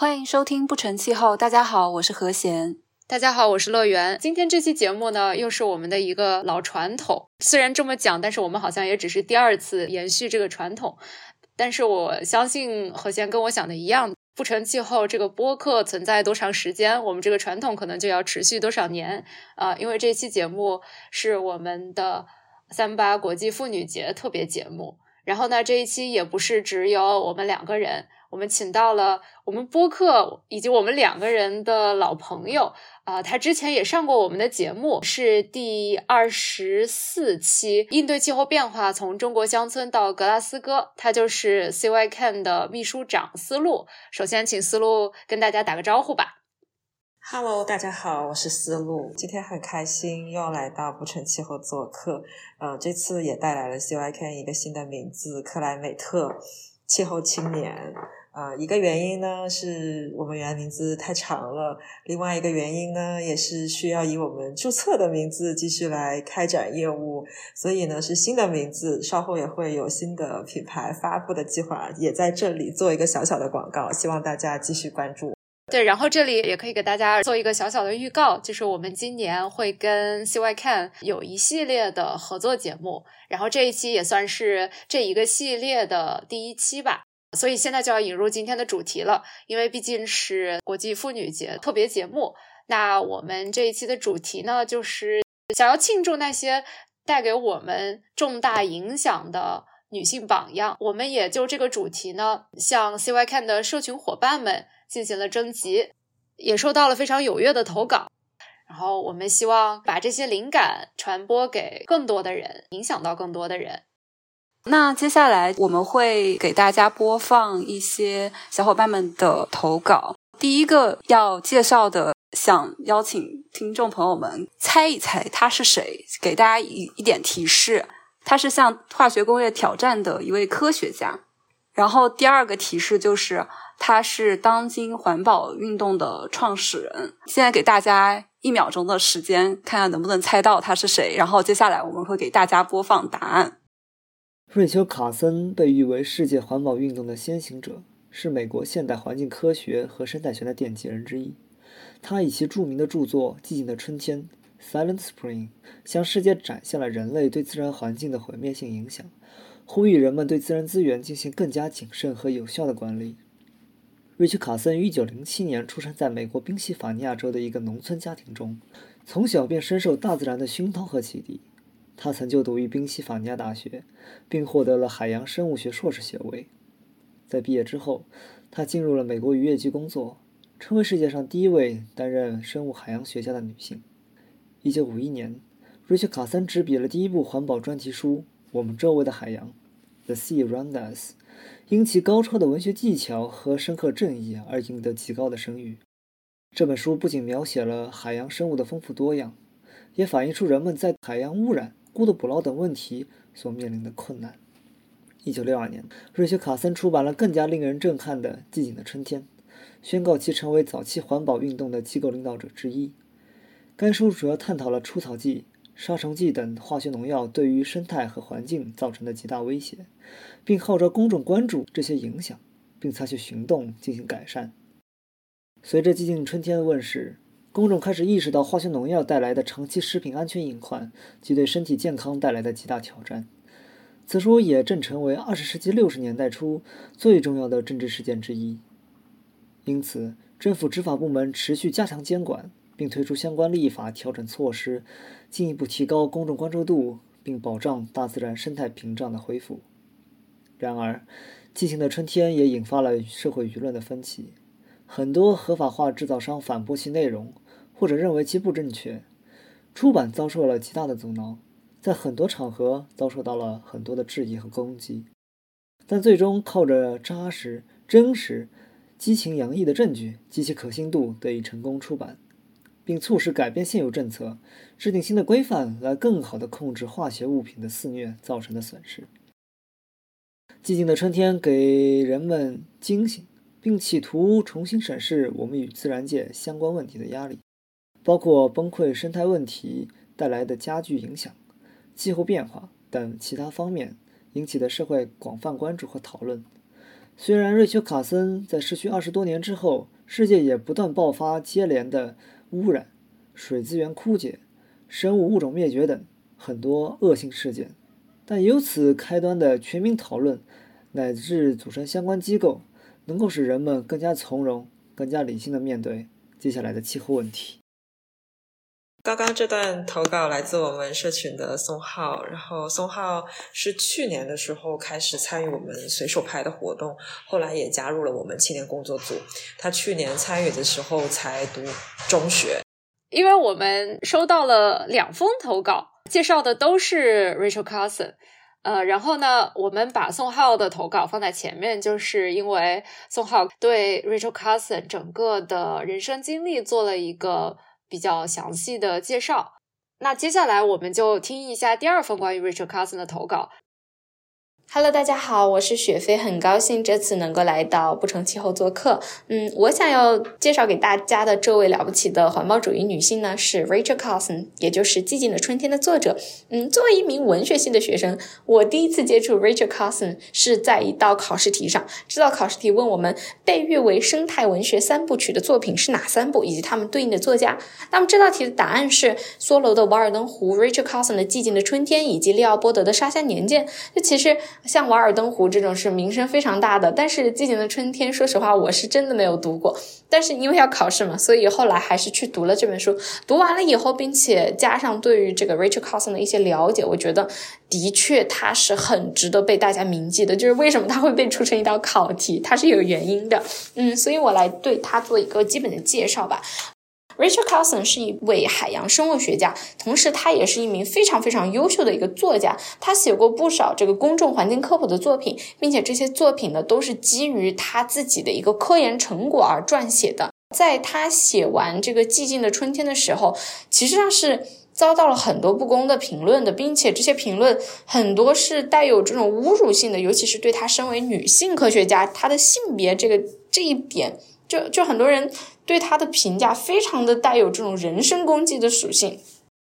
欢迎收听不成气候。大家好，我是何贤。大家好，我是乐园。今天这期节目呢，又是我们的一个老传统。虽然这么讲，但是我们好像也只是第二次延续这个传统。但是我相信何贤跟我想的一样，不成气候这个播客存在多长时间，我们这个传统可能就要持续多少年啊！因为这期节目是我们的三八国际妇女节特别节目。然后呢，这一期也不是只有我们两个人。我们请到了我们播客以及我们两个人的老朋友啊，他之前也上过我们的节目，是第二十四期应对气候变化从中国乡村到格拉斯哥，他就是 CYCan 的秘书长思路。首先，请思路跟大家打个招呼吧。Hello，大家好，我是思路，今天很开心又来到不成气候做客，呃，这次也带来了 CYCan 一个新的名字——克莱美特气候青年。啊，一个原因呢是我们原来名字太长了，另外一个原因呢也是需要以我们注册的名字继续来开展业务，所以呢是新的名字，稍后也会有新的品牌发布的计划，也在这里做一个小小的广告，希望大家继续关注。对，然后这里也可以给大家做一个小小的预告，就是我们今年会跟 CYCan 有一系列的合作节目，然后这一期也算是这一个系列的第一期吧。所以现在就要引入今天的主题了，因为毕竟是国际妇女节特别节目。那我们这一期的主题呢，就是想要庆祝那些带给我们重大影响的女性榜样。我们也就这个主题呢，向 CYCan 的社群伙伴们进行了征集，也收到了非常踊跃的投稿。然后我们希望把这些灵感传播给更多的人，影响到更多的人。那接下来我们会给大家播放一些小伙伴们的投稿。第一个要介绍的，想邀请听众朋友们猜一猜他是谁，给大家一一点提示，他是向化学工业挑战的一位科学家。然后第二个提示就是他是当今环保运动的创始人。现在给大家一秒钟的时间，看看能不能猜到他是谁。然后接下来我们会给大家播放答案。瑞秋·卡森被誉为世界环保运动的先行者，是美国现代环境科学和生态学的奠基人之一。他以其著名的著作《寂静的春天》（Silent Spring） 向世界展现了人类对自然环境的毁灭性影响，呼吁人们对自然资源进行更加谨慎和有效的管理。瑞秋·卡森于1907年出生在美国宾夕法尼亚州的一个农村家庭中，从小便深受大自然的熏陶和启迪。他曾就读于宾夕法尼亚大学，并获得了海洋生物学硕士学位。在毕业之后，他进入了美国渔业局工作，成为世界上第一位担任生物海洋学家的女性。1951年，瑞秋·卡森执笔了第一部环保专题书《我们周围的海洋》（The Sea Around Us），因其高超的文学技巧和深刻正义而赢得极高的声誉。这本书不仅描写了海洋生物的丰富多样，也反映出人们在海洋污染。过度捕捞等问题所面临的困难。一九六二年，瑞秋·卡森出版了更加令人震撼的《寂静的春天》，宣告其成为早期环保运动的机构领导者之一。该书主要探讨了除草剂、杀虫剂等化学农药对于生态和环境造成的极大威胁，并号召公众关注这些影响，并采取行动进行改善。随着《寂静春天》的问世，公众开始意识到化学农药带来的长期食品安全隐患及对身体健康带来的极大挑战。此书也正成为二十世纪六十年代初最重要的政治事件之一。因此，政府执法部门持续加强监管，并推出相关立法调整措施，进一步提高公众关注度，并保障大自然生态屏障的恢复。然而，寂静的春天也引发了社会舆论的分歧。很多合法化制造商反驳其内容，或者认为其不正确。出版遭受了极大的阻挠，在很多场合遭受到了很多的质疑和攻击。但最终靠着扎实、真实、激情洋溢的证据及其可信度得以成功出版，并促使改变现有政策，制定新的规范，来更好地控制化学物品的肆虐造成的损失。寂静的春天给人们惊醒。并企图重新审视我们与自然界相关问题的压力，包括崩溃生态问题带来的加剧影响、气候变化等其他方面引起的社会广泛关注和讨论。虽然瑞秋·卡森在失去二十多年之后，世界也不断爆发接连的污染、水资源枯竭、生物物种灭绝等很多恶性事件，但由此开端的全民讨论，乃至组成相关机构，能够使人们更加从容、更加理性的面对接下来的气候问题。刚刚这段投稿来自我们社群的宋浩，然后宋浩是去年的时候开始参与我们随手拍的活动，后来也加入了我们青年工作组。他去年参与的时候才读中学，因为我们收到了两封投稿，介绍的都是 Rachel Carson，呃，然后呢，我们把宋浩的投稿放在前面，就是因为宋浩对 Rachel Carson 整个的人生经历做了一个。比较详细的介绍。那接下来我们就听一下第二封关于 Richard Carson 的投稿。Hello，大家好，我是雪飞，很高兴这次能够来到不成气候做客。嗯，我想要介绍给大家的这位了不起的环保主义女性呢，是 Rachel Carson，也就是《寂静的春天》的作者。嗯，作为一名文学系的学生，我第一次接触 Rachel Carson 是在一道考试题上。这道考试题问我们被誉为生态文学三部曲的作品是哪三部，以及他们对应的作家。那么这道题的答案是梭罗的《瓦尔登湖》、Rachel Carson 的《寂静的春天》以及利奥波德的《沙乡年鉴》。这其实。像《瓦尔登湖》这种是名声非常大的，但是《寂静的春天》，说实话，我是真的没有读过。但是因为要考试嘛，所以后来还是去读了这本书。读完了以后，并且加上对于这个 Rachel Carson 的一些了解，我觉得的确他是很值得被大家铭记的。就是为什么他会被出成一道考题，它是有原因的。嗯，所以我来对他做一个基本的介绍吧。Rachel Carson 是一位海洋生物学家，同时他也是一名非常非常优秀的一个作家。他写过不少这个公众环境科普的作品，并且这些作品呢都是基于他自己的一个科研成果而撰写的。在他写完这个《寂静的春天》的时候，其实上是遭到了很多不公的评论的，并且这些评论很多是带有这种侮辱性的，尤其是对他身为女性科学家，她的性别这个这一点，就就很多人。对他的评价非常的带有这种人身攻击的属性，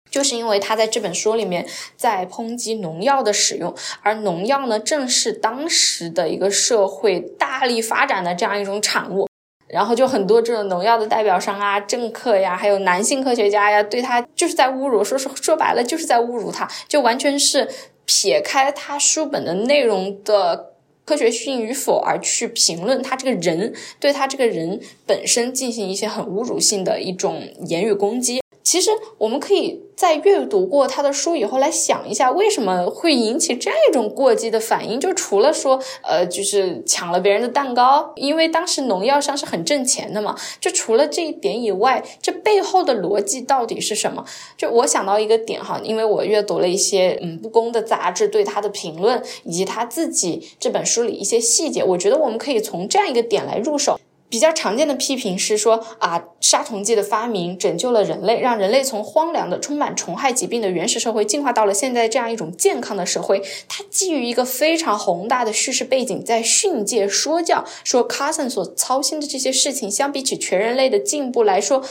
就是因为他在这本书里面在抨击农药的使用，而农药呢正是当时的一个社会大力发展的这样一种产物，然后就很多这种农药的代表商啊、政客呀，还有男性科学家呀，对他就是在侮辱，说说说白了就是在侮辱他，就完全是撇开他书本的内容的。科学性与否而去评论他这个人，对他这个人本身进行一些很侮辱性的一种言语攻击。其实我们可以在阅读过他的书以后来想一下，为什么会引起这样一种过激的反应？就除了说，呃，就是抢了别人的蛋糕，因为当时农药商是很挣钱的嘛。就除了这一点以外，这背后的逻辑到底是什么？就我想到一个点哈，因为我阅读了一些嗯不公的杂志对他的评论，以及他自己这本书里一些细节，我觉得我们可以从这样一个点来入手。比较常见的批评是说啊，杀虫剂的发明拯救了人类，让人类从荒凉的、充满虫害疾病的原始社会进化到了现在这样一种健康的社会。它基于一个非常宏大的叙事背景，在训诫说教，说 Carson 所操心的这些事情，相比起全人类的进步来说，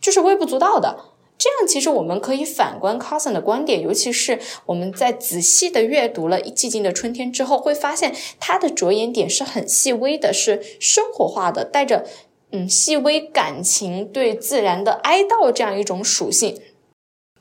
就是微不足道的。这样，其实我们可以反观 Carson 的观点，尤其是我们在仔细的阅读了《寂静的春天》之后，会发现他的着眼点是很细微的，是生活化的，带着嗯细微感情对自然的哀悼这样一种属性。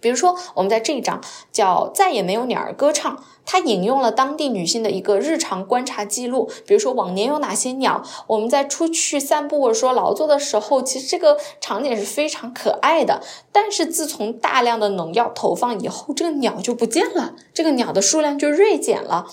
比如说，我们在这一章叫“再也没有鸟儿歌唱”，它引用了当地女性的一个日常观察记录。比如说，往年有哪些鸟？我们在出去散步或者说劳作的时候，其实这个场景是非常可爱的。但是自从大量的农药投放以后，这个鸟就不见了，这个鸟的数量就锐减了。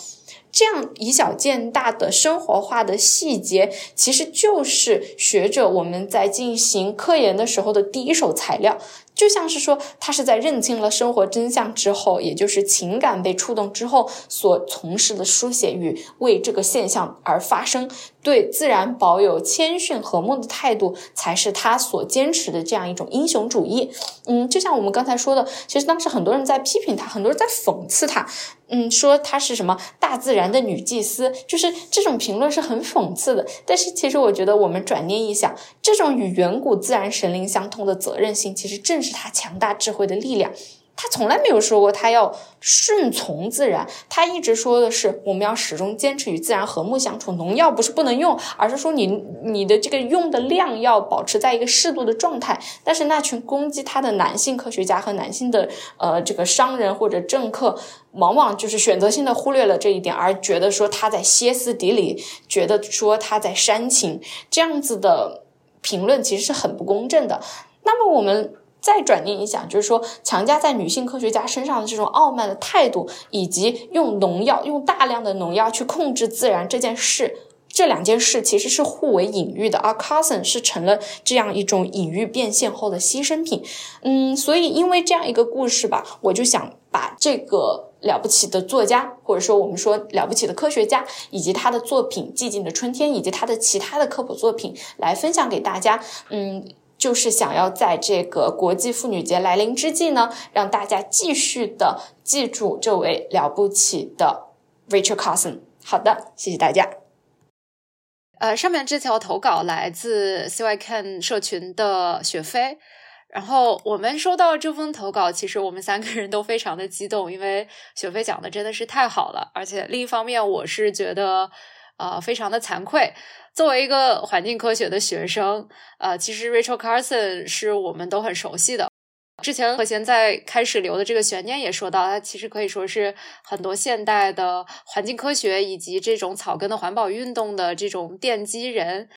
这样以小见大的生活化的细节，其实就是学者我们在进行科研的时候的第一手材料。就像是说，他是在认清了生活真相之后，也就是情感被触动之后所从事的书写与为这个现象而发生，对自然保有谦逊和睦的态度，才是他所坚持的这样一种英雄主义。嗯，就像我们刚才说的，其实当时很多人在批评他，很多人在讽刺他，嗯，说她是什么大自然的女祭司，就是这种评论是很讽刺的。但是其实我觉得，我们转念一想，这种与远古自然神灵相通的责任心，其实正是。她强大智慧的力量，他从来没有说过他要顺从自然，他一直说的是我们要始终坚持与自然和睦相处。农药不是不能用，而是说你你的这个用的量要保持在一个适度的状态。但是那群攻击他的男性科学家和男性的呃这个商人或者政客，往往就是选择性的忽略了这一点，而觉得说他在歇斯底里，觉得说他在煽情，这样子的评论其实是很不公正的。那么我们。再转念一想，就是说，强加在女性科学家身上的这种傲慢的态度，以及用农药、用大量的农药去控制自然这件事，这两件事其实是互为隐喻的。而 Carson 是成了这样一种隐喻变现后的牺牲品。嗯，所以因为这样一个故事吧，我就想把这个了不起的作家，或者说我们说了不起的科学家，以及他的作品《寂静的春天》，以及他的其他的科普作品来分享给大家。嗯。就是想要在这个国际妇女节来临之际呢，让大家继续的记住这位了不起的 Rachel Carson。好的，谢谢大家。呃，上面这条投稿来自 CYCan 社群的雪飞，然后我们收到这封投稿，其实我们三个人都非常的激动，因为雪飞讲的真的是太好了，而且另一方面，我是觉得呃非常的惭愧。作为一个环境科学的学生，呃，其实 Rachel Carson 是我们都很熟悉的。之前和弦在开始留的这个悬念也说到，他其实可以说是很多现代的环境科学以及这种草根的环保运动的这种奠基人。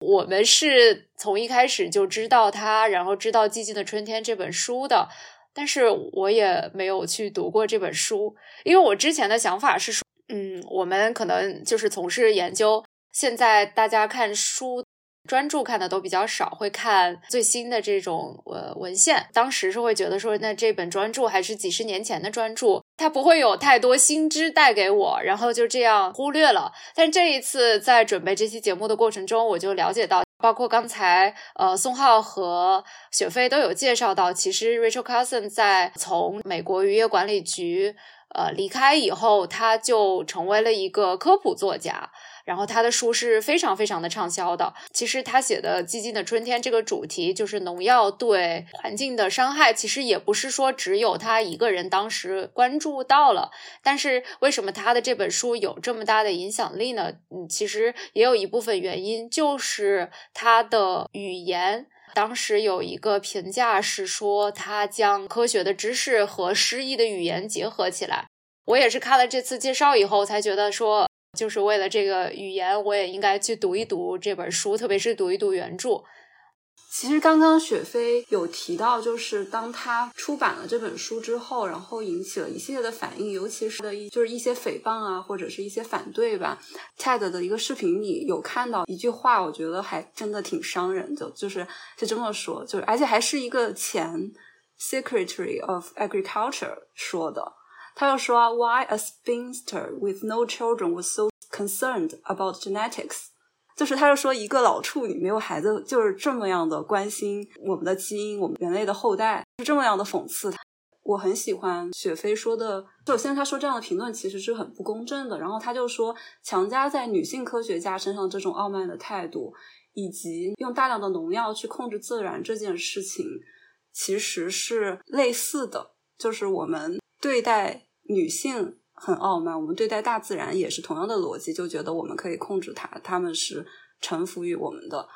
我们是从一开始就知道他，然后知道《寂静的春天》这本书的，但是我也没有去读过这本书，因为我之前的想法是说，嗯，我们可能就是从事研究。现在大家看书专注看的都比较少，会看最新的这种呃文献。当时是会觉得说，那这本专著还是几十年前的专著，它不会有太多新知带给我，然后就这样忽略了。但这一次在准备这期节目的过程中，我就了解到，包括刚才呃宋浩和雪飞都有介绍到，其实 Rachel Carson 在从美国渔业管理局呃离开以后，他就成为了一个科普作家。然后他的书是非常非常的畅销的。其实他写的《寂静的春天》这个主题，就是农药对环境的伤害，其实也不是说只有他一个人当时关注到了。但是为什么他的这本书有这么大的影响力呢？嗯，其实也有一部分原因就是他的语言。当时有一个评价是说，他将科学的知识和诗意的语言结合起来。我也是看了这次介绍以后才觉得说。就是为了这个语言，我也应该去读一读这本书，特别是读一读原著。其实刚刚雪飞有提到，就是当他出版了这本书之后，然后引起了一系列的反应，尤其是的一就是一些诽谤啊，或者是一些反对吧。TED 的一个视频里有看到一句话，我觉得还真的挺伤人的，就是是这么说，就是而且还是一个前 Secretary of Agriculture 说的。他又说，Why a spinster with no children was so concerned about genetics？就是他就说，一个老处女没有孩子，就是这么样的关心我们的基因，我们人类的后代，是这么样的讽刺。我很喜欢雪飞说的，首先他说这样的评论其实是很不公正的。然后他就说，强加在女性科学家身上这种傲慢的态度，以及用大量的农药去控制自然这件事情，其实是类似的，就是我们对待。女性很傲慢，我们对待大自然也是同样的逻辑，就觉得我们可以控制它，他们是臣服于我们的。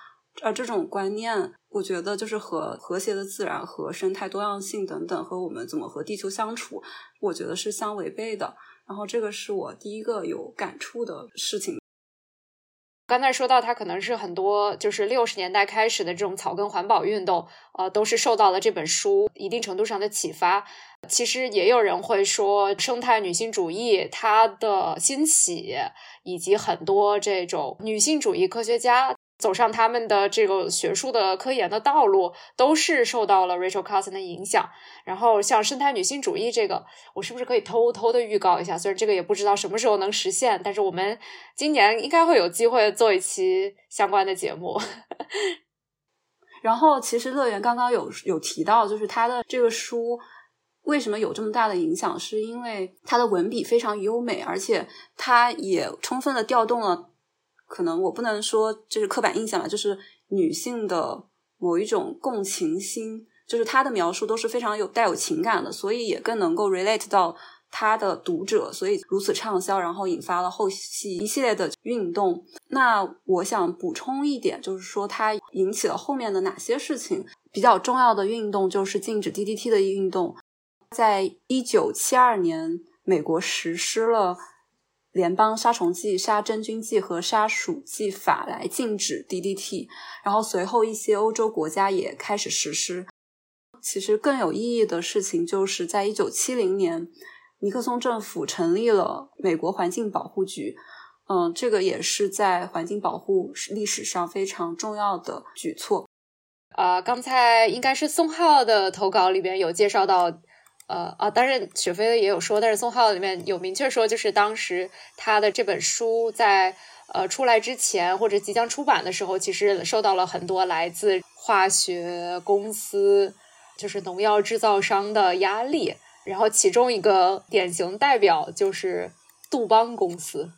而这种观念，我觉得就是和和谐的自然和生态多样性等等，和我们怎么和地球相处，我觉得是相违背的。然后这个是我第一个有感触的事情。刚才说到，它可能是很多就是六十年代开始的这种草根环保运动，呃，都是受到了这本书一定程度上的启发。其实也有人会说，生态女性主义它的兴起，以及很多这种女性主义科学家。走上他们的这个学术的科研的道路，都是受到了 Rachel Carson 的影响。然后像生态女性主义这个，我是不是可以偷偷的预告一下？虽然这个也不知道什么时候能实现，但是我们今年应该会有机会做一期相关的节目。然后，其实乐园刚刚有有提到，就是他的这个书为什么有这么大的影响，是因为他的文笔非常优美，而且他也充分的调动了。可能我不能说这是刻板印象吧，就是女性的某一种共情心，就是她的描述都是非常有带有情感的，所以也更能够 relate 到他的读者，所以如此畅销，然后引发了后续一系列的运动。那我想补充一点，就是说它引起了后面的哪些事情？比较重要的运动就是禁止 DDT 的运动，在一九七二年，美国实施了联邦杀虫剂、杀真菌剂和杀鼠剂法来禁止 DDT，然后随后一些欧洲国家也开始实施。其实更有意义的事情，就是在一九七零年，尼克松政府成立了美国环境保护局。嗯，这个也是在环境保护历史上非常重要的举措。啊，刚才应该是宋浩的投稿里边有介绍到，呃啊，当然雪飞也有说，但是宋浩里面有明确说，就是当时他的这本书在呃出来之前或者即将出版的时候，其实受到了很多来自化学公司。就是农药制造商的压力，然后其中一个典型代表就是杜邦公司。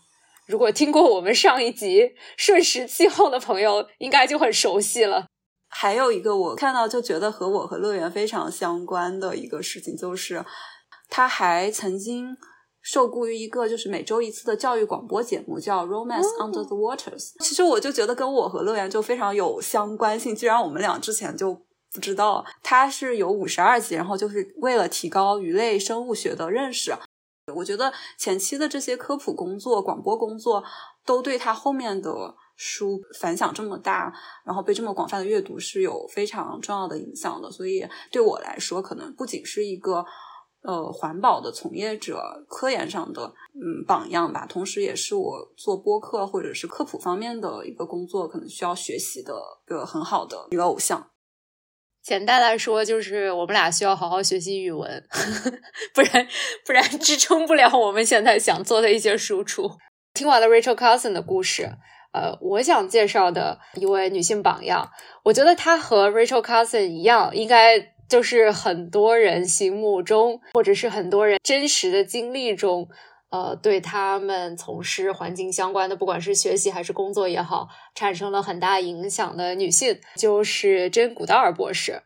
如果听过我们上一集瞬时气候的朋友，应该就很熟悉了。还有一个我看到就觉得和我和乐园非常相关的一个事情，就是他还曾经受雇于一个就是每周一次的教育广播节目，叫《Romance Under the Waters》。其实我就觉得跟我和乐园就非常有相关性，既然我们俩之前就。不知道，它是有五十二集，然后就是为了提高鱼类生物学的认识。我觉得前期的这些科普工作、广播工作，都对他后面的书反响这么大，然后被这么广泛的阅读是有非常重要的影响的。所以对我来说，可能不仅是一个呃环保的从业者、科研上的嗯榜样吧，同时也是我做播客或者是科普方面的一个工作可能需要学习的一个很好的一个偶像。简单来说，就是我们俩需要好好学习语文，不然不然支撑不了我们现在想做的一些输出。听完了 Rachel Carson 的故事，呃，我想介绍的一位女性榜样，我觉得她和 Rachel Carson 一样，应该就是很多人心目中，或者是很多人真实的经历中。呃，对他们从事环境相关的，不管是学习还是工作也好，产生了很大影响的女性，就是珍古道尔博士。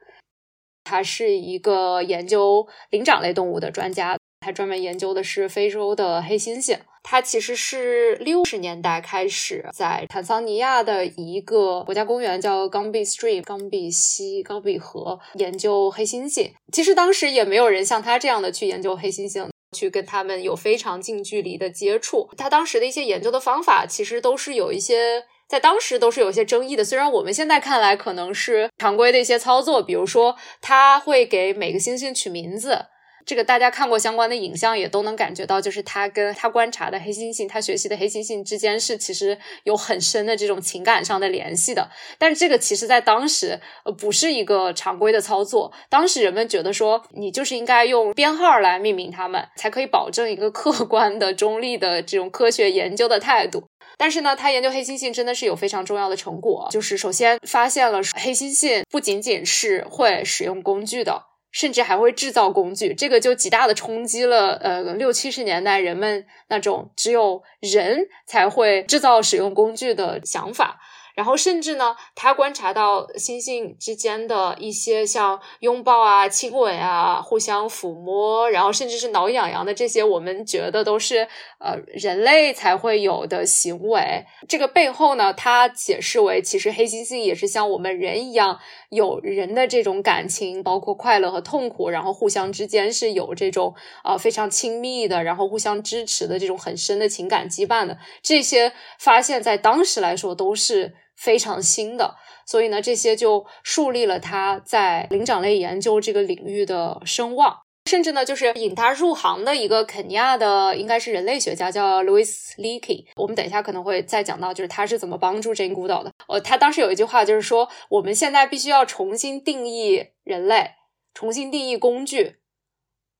她是一个研究灵长类动物的专家，他专门研究的是非洲的黑猩猩。他其实是六十年代开始在坦桑尼亚的一个国家公园叫冈比 Stream（ 冈比溪、冈比河）研究黑猩猩。其实当时也没有人像他这样的去研究黑猩猩。去跟他们有非常近距离的接触，他当时的一些研究的方法其实都是有一些在当时都是有一些争议的。虽然我们现在看来可能是常规的一些操作，比如说他会给每个猩猩取名字。这个大家看过相关的影像，也都能感觉到，就是他跟他观察的黑猩猩，他学习的黑猩猩之间是其实有很深的这种情感上的联系的。但是这个其实在当时呃不是一个常规的操作，当时人们觉得说你就是应该用编号来命名它们，才可以保证一个客观的、中立的这种科学研究的态度。但是呢，他研究黑猩猩真的是有非常重要的成果，就是首先发现了黑猩猩不仅仅是会使用工具的。甚至还会制造工具，这个就极大的冲击了呃六七十年代人们那种只有人才会制造使用工具的想法。然后甚至呢，他观察到猩猩之间的一些像拥抱啊、亲吻啊、互相抚摸，然后甚至是挠痒痒的这些，我们觉得都是呃人类才会有的行为。这个背后呢，他解释为，其实黑猩猩也是像我们人一样，有人的这种感情，包括快乐和痛苦，然后互相之间是有这种啊非常亲密的，然后互相支持的这种很深的情感羁绊的。这些发现，在当时来说都是。非常新的，所以呢，这些就树立了他在灵长类研究这个领域的声望，甚至呢，就是引他入行的一个肯尼亚的，应该是人类学家，叫 Louis Leakey。我们等一下可能会再讲到，就是他是怎么帮助 Jane Goodall 的。呃，他当时有一句话，就是说，我们现在必须要重新定义人类，重新定义工具。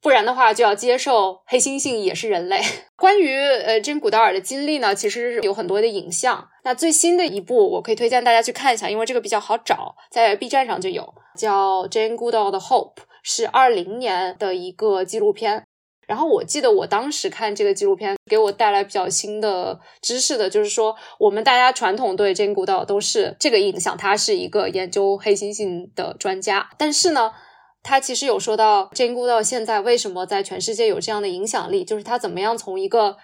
不然的话，就要接受黑猩猩也是人类。关于呃珍古道尔的经历呢，其实有很多的影像。那最新的一部，我可以推荐大家去看一下，因为这个比较好找，在 B 站上就有，叫《Jane Goodall 的 Hope》，是二零年的一个纪录片。然后我记得我当时看这个纪录片，给我带来比较新的知识的，就是说我们大家传统对 Jane Goodall 都是这个印象，他是一个研究黑猩猩的专家，但是呢。他其实有说到 Jane Goodall 现在为什么在全世界有这样的影响力，就是他怎么样从一个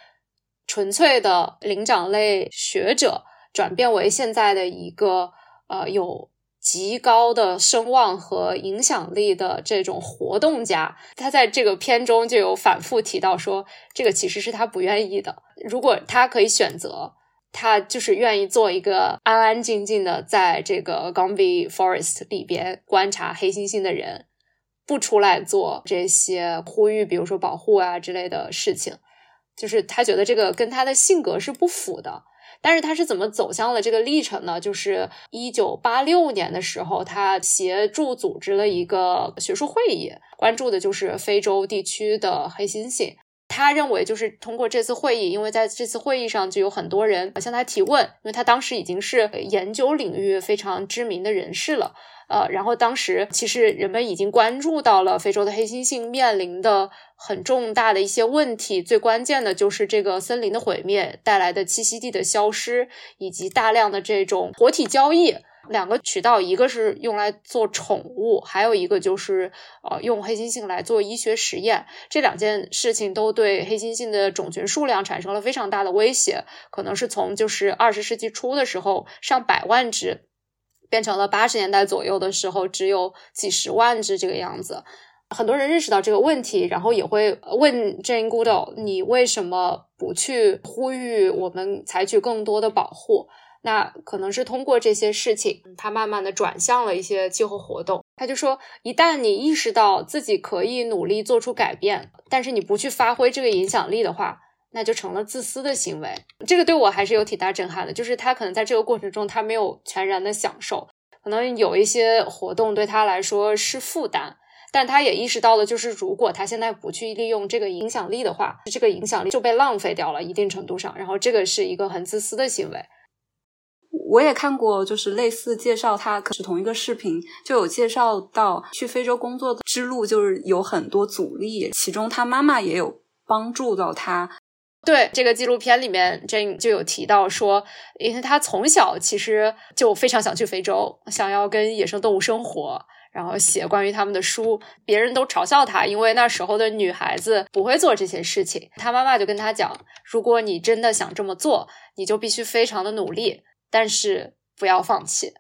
纯粹的灵长类学者转变为现在的一个呃有极高的声望和影响力的这种活动家。他在这个片中就有反复提到说，这个其实是他不愿意的。如果他可以选择。他就是愿意做一个安安静静的，在这个 Gombe Forest 里边观察黑猩猩的人，不出来做这些呼吁，比如说保护啊之类的事情。就是他觉得这个跟他的性格是不符的。但是他是怎么走向了这个历程呢？就是一九八六年的时候，他协助组织了一个学术会议，关注的就是非洲地区的黑猩猩。他认为，就是通过这次会议，因为在这次会议上就有很多人向他提问，因为他当时已经是研究领域非常知名的人士了。呃，然后当时其实人们已经关注到了非洲的黑猩猩面临的很重大的一些问题，最关键的就是这个森林的毁灭带来的栖息地的消失，以及大量的这种活体交易。两个渠道，一个是用来做宠物，还有一个就是呃用黑猩猩来做医学实验。这两件事情都对黑猩猩的种群数量产生了非常大的威胁，可能是从就是二十世纪初的时候上百万只，变成了八十年代左右的时候只有几十万只这个样子。很多人认识到这个问题，然后也会问 Jane Goodall：“ 你为什么不去呼吁我们采取更多的保护？”那可能是通过这些事情，他慢慢的转向了一些气候活动。他就说，一旦你意识到自己可以努力做出改变，但是你不去发挥这个影响力的话，那就成了自私的行为。这个对我还是有挺大震撼的，就是他可能在这个过程中，他没有全然的享受，可能有一些活动对他来说是负担，但他也意识到了，就是如果他现在不去利用这个影响力的话，这个影响力就被浪费掉了一定程度上，然后这个是一个很自私的行为。我也看过，就是类似介绍他，可是同一个视频就有介绍到去非洲工作的之路，就是有很多阻力，其中他妈妈也有帮助到他。对这个纪录片里面，Jane 就有提到说，因为他从小其实就非常想去非洲，想要跟野生动物生活，然后写关于他们的书。别人都嘲笑他，因为那时候的女孩子不会做这些事情。他妈妈就跟他讲，如果你真的想这么做，你就必须非常的努力。但是不要放弃，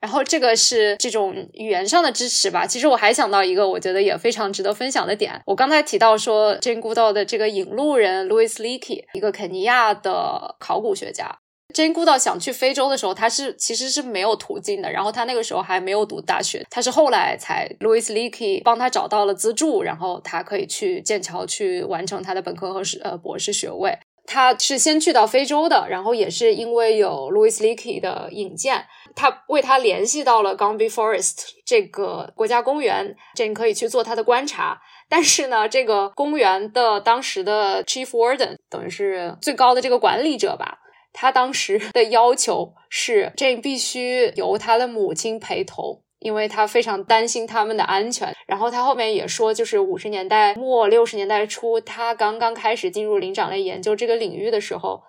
然后这个是这种语言上的支持吧。其实我还想到一个，我觉得也非常值得分享的点。我刚才提到说，Jane Goodall 的这个引路人 Louis Leakey，一个肯尼亚的考古学家。Jane Goodall 想去非洲的时候，他是其实是没有途径的。然后他那个时候还没有读大学，他是后来才 Louis Leakey 帮他找到了资助，然后他可以去剑桥去完成他的本科和是呃博士学位。他是先去到非洲的，然后也是因为有 Louis Leakey 的引荐，他为他联系到了 Gombe Forest 这个国家公园，这可以去做他的观察。但是呢，这个公园的当时的 Chief Warden 等于是最高的这个管理者吧，他当时的要求是这必须由他的母亲陪同。因为他非常担心他们的安全，然后他后面也说，就是五十年代末六十年代初，他刚刚开始进入灵长类研究这个领域的时候，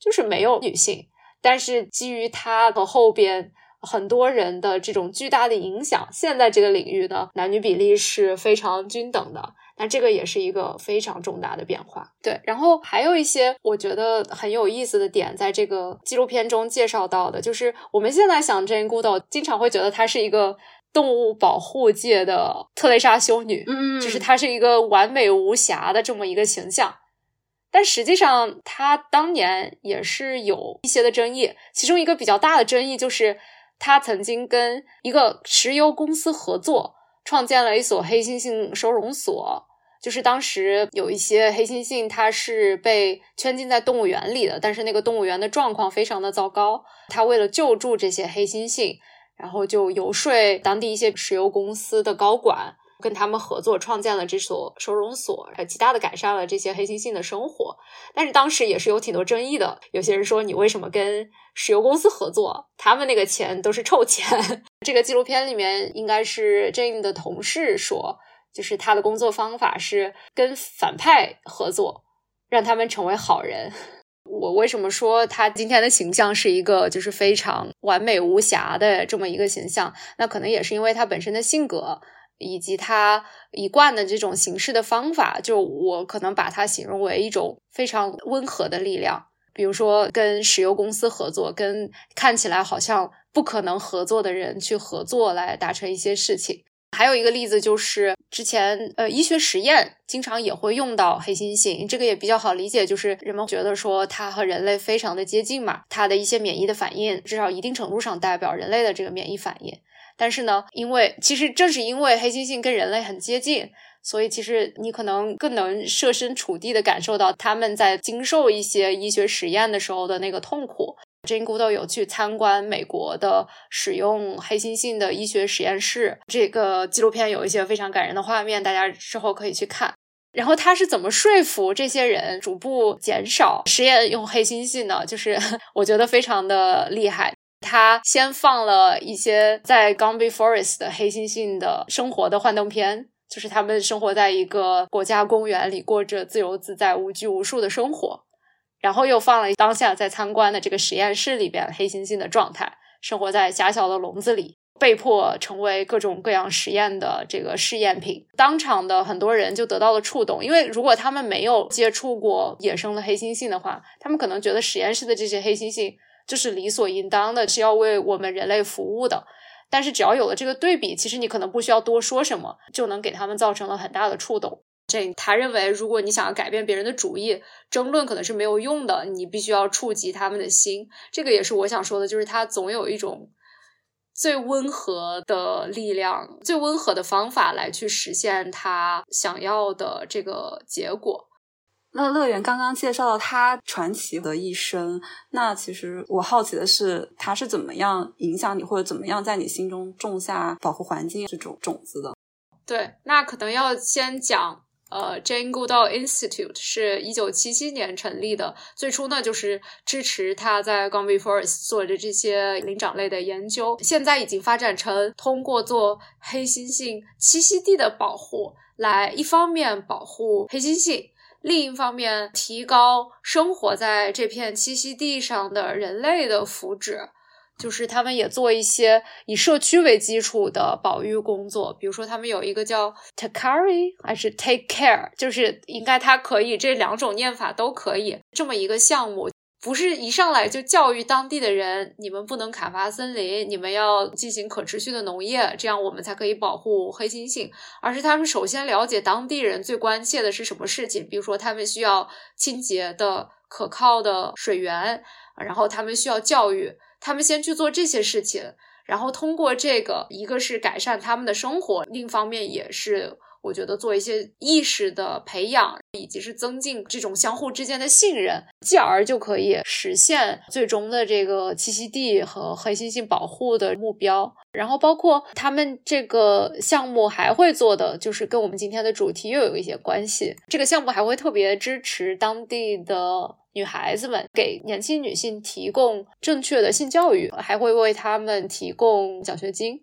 就是没有女性，但是基于他和后边很多人的这种巨大的影响，现在这个领域呢，男女比例是非常均等的。那这个也是一个非常重大的变化，对。然后还有一些我觉得很有意思的点，在这个纪录片中介绍到的，就是我们现在想 Jane Goodall，经常会觉得她是一个动物保护界的特蕾莎修女，嗯，就是她是一个完美无瑕的这么一个形象。但实际上，他当年也是有一些的争议，其中一个比较大的争议就是他曾经跟一个石油公司合作，创建了一所黑猩猩收容所。就是当时有一些黑猩猩，它是被圈禁在动物园里的，但是那个动物园的状况非常的糟糕。他为了救助这些黑猩猩，然后就游说当地一些石油公司的高管，跟他们合作创建了这所收容所，极大的改善了这些黑猩猩的生活。但是当时也是有挺多争议的，有些人说你为什么跟石油公司合作？他们那个钱都是臭钱。这个纪录片里面应该是 Jane 的同事说。就是他的工作方法是跟反派合作，让他们成为好人。我为什么说他今天的形象是一个就是非常完美无瑕的这么一个形象？那可能也是因为他本身的性格，以及他一贯的这种行事的方法，就我可能把它形容为一种非常温和的力量。比如说，跟石油公司合作，跟看起来好像不可能合作的人去合作，来达成一些事情。还有一个例子就是，之前呃，医学实验经常也会用到黑猩猩，这个也比较好理解，就是人们觉得说它和人类非常的接近嘛，它的一些免疫的反应，至少一定程度上代表人类的这个免疫反应。但是呢，因为其实正是因为黑猩猩跟人类很接近，所以其实你可能更能设身处地的感受到他们在经受一些医学实验的时候的那个痛苦。Jane Goodall 有去参观美国的使用黑猩猩的医学实验室，这个纪录片有一些非常感人的画面，大家之后可以去看。然后他是怎么说服这些人逐步减少实验用黑猩猩呢？就是 我觉得非常的厉害。他先放了一些在 Gombe Forest 的黑猩猩的生活的幻灯片，就是他们生活在一个国家公园里，过着自由自在、无拘无束的生活。然后又放了当下在参观的这个实验室里边黑猩猩的状态，生活在狭小的笼子里，被迫成为各种各样实验的这个试验品。当场的很多人就得到了触动，因为如果他们没有接触过野生的黑猩猩的话，他们可能觉得实验室的这些黑猩猩就是理所应当的，是要为我们人类服务的。但是只要有了这个对比，其实你可能不需要多说什么，就能给他们造成了很大的触动。这他认为，如果你想要改变别人的主意，争论可能是没有用的，你必须要触及他们的心。这个也是我想说的，就是他总有一种最温和的力量，最温和的方法来去实现他想要的这个结果。那乐园刚刚介绍了他传奇的一生，那其实我好奇的是，他是怎么样影响你，或者怎么样在你心中种下保护环境这种种子的？对，那可能要先讲。呃，Jane Goodall Institute 是一九七七年成立的，最初呢就是支持他在 Gombe Forest 做的这些灵长类的研究，现在已经发展成通过做黑猩猩栖息地的保护，来一方面保护黑猩猩，另一方面提高生活在这片栖息地上的人类的福祉。就是他们也做一些以社区为基础的保育工作，比如说他们有一个叫 Takari 还是 Take Care，就是应该它可以这两种念法都可以这么一个项目，不是一上来就教育当地的人，你们不能砍伐森林，你们要进行可持续的农业，这样我们才可以保护黑猩猩，而是他们首先了解当地人最关切的是什么事情，比如说他们需要清洁的可靠的水源，然后他们需要教育。他们先去做这些事情，然后通过这个，一个是改善他们的生活，另一方面也是我觉得做一些意识的培养，以及是增进这种相互之间的信任，继而就可以实现最终的这个栖息地和黑猩猩保护的目标。然后包括他们这个项目还会做的，就是跟我们今天的主题又有一些关系。这个项目还会特别支持当地的。女孩子们给年轻女性提供正确的性教育，还会为她们提供奖学金。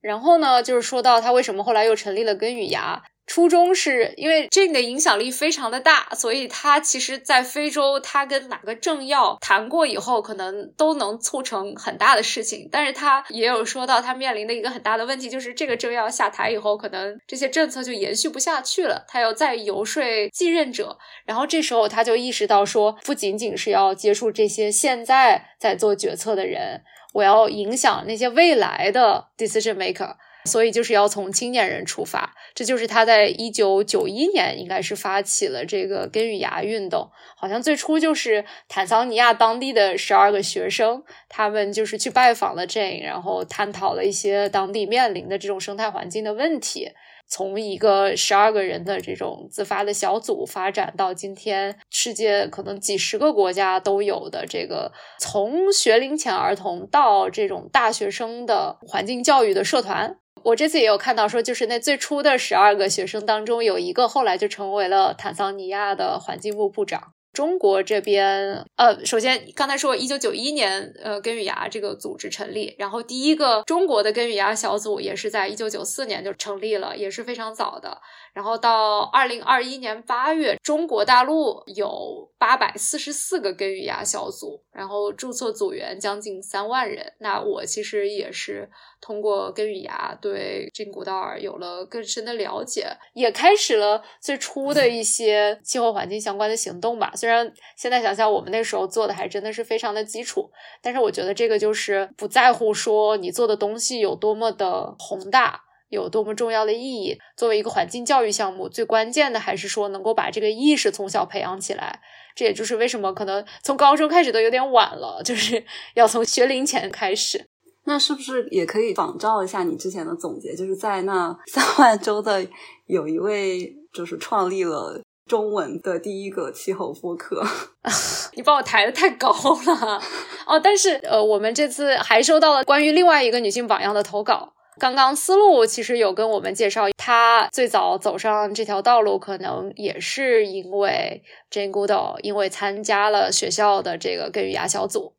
然后呢，就是说到他为什么后来又成立了根与芽。初衷是因为这个影响力非常的大，所以他其实，在非洲，他跟哪个政要谈过以后，可能都能促成很大的事情。但是他也有说到，他面临的一个很大的问题，就是这个政要下台以后，可能这些政策就延续不下去了。他要再游说继任者，然后这时候他就意识到说，不仅仅是要接触这些现在在做决策的人，我要影响那些未来的 decision maker。所以就是要从青年人出发，这就是他在一九九一年应该是发起了这个根与芽运动。好像最初就是坦桑尼亚当地的十二个学生，他们就是去拜访了 Jane，然后探讨了一些当地面临的这种生态环境的问题。从一个十二个人的这种自发的小组，发展到今天世界可能几十个国家都有的这个从学龄前儿童到这种大学生的环境教育的社团。我这次也有看到说，就是那最初的十二个学生当中，有一个后来就成为了坦桑尼亚的环境部部长。中国这边，呃，首先刚才说一九九一年，呃，根与芽这个组织成立，然后第一个中国的根与芽小组也是在一九九四年就成立了，也是非常早的。然后到二零二一年八月，中国大陆有八百四十四个根与芽小组，然后注册组员将近三万人。那我其实也是通过根与芽对金古道尔有了更深的了解，也开始了最初的一些气候环境相关的行动吧。虽然现在想想，我们那时候做的还真的是非常的基础，但是我觉得这个就是不在乎说你做的东西有多么的宏大。有多么重要的意义？作为一个环境教育项目，最关键的还是说能够把这个意识从小培养起来。这也就是为什么可能从高中开始都有点晚了，就是 要从学龄前开始。那是不是也可以仿照一下你之前的总结？就是在那三万周的有一位，就是创立了中文的第一个气候播客。你把我抬得太高了哦！但是呃，我们这次还收到了关于另外一个女性榜样的投稿。刚刚思路其实有跟我们介绍，她最早走上这条道路，可能也是因为 Jane Goodall，因为参加了学校的这个根与芽小组。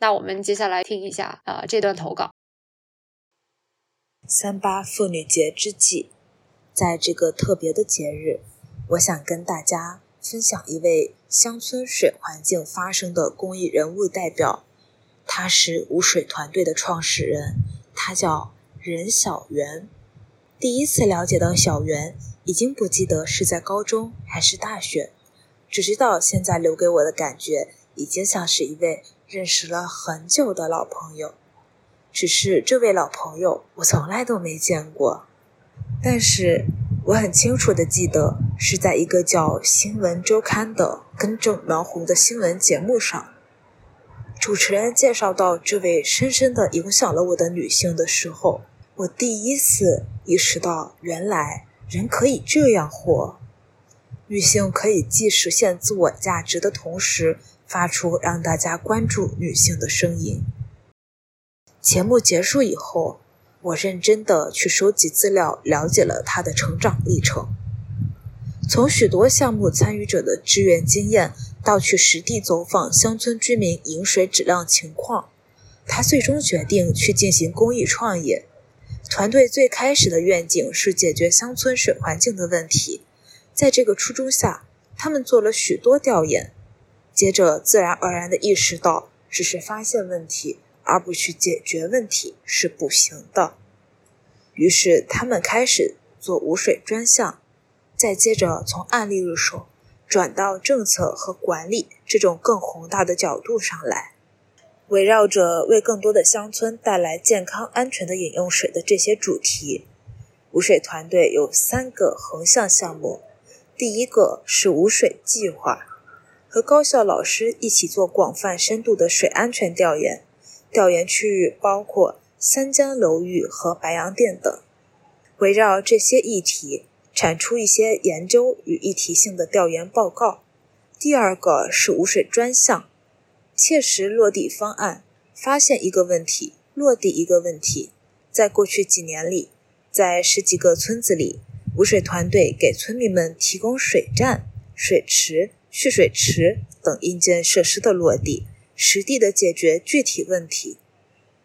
那我们接下来听一下啊这段投稿。三八妇女节之际，在这个特别的节日，我想跟大家分享一位乡村水环境发生的公益人物代表，他是无水团队的创始人，他叫。任小媛，第一次了解到小媛，已经不记得是在高中还是大学，只知道现在留给我的感觉，已经像是一位认识了很久的老朋友。只是这位老朋友，我从来都没见过，但是我很清楚的记得，是在一个叫《新闻周刊》的根正苗红的新闻节目上。主持人介绍到这位深深的影响了我的女性的时候。我第一次意识到，原来人可以这样活。女性可以既实现自我价值的同时，发出让大家关注女性的声音。节目结束以后，我认真的去收集资料，了解了他的成长历程。从许多项目参与者的支援经验，到去实地走访乡村居民饮水质量情况，他最终决定去进行公益创业。团队最开始的愿景是解决乡村水环境的问题，在这个初衷下，他们做了许多调研，接着自然而然地意识到，只是发现问题而不去解决问题是不行的。于是，他们开始做无水专项，再接着从案例入手，转到政策和管理这种更宏大的角度上来。围绕着为更多的乡村带来健康安全的饮用水的这些主题，无水团队有三个横向项目。第一个是无水计划，和高校老师一起做广泛深度的水安全调研，调研区域包括三江流域和白洋淀等。围绕这些议题，产出一些研究与议题性的调研报告。第二个是无水专项。切实落地方案，发现一个问题，落地一个问题。在过去几年里，在十几个村子里，无水团队给村民们提供水站、水池、蓄水池等硬件设施的落地，实地的解决具体问题。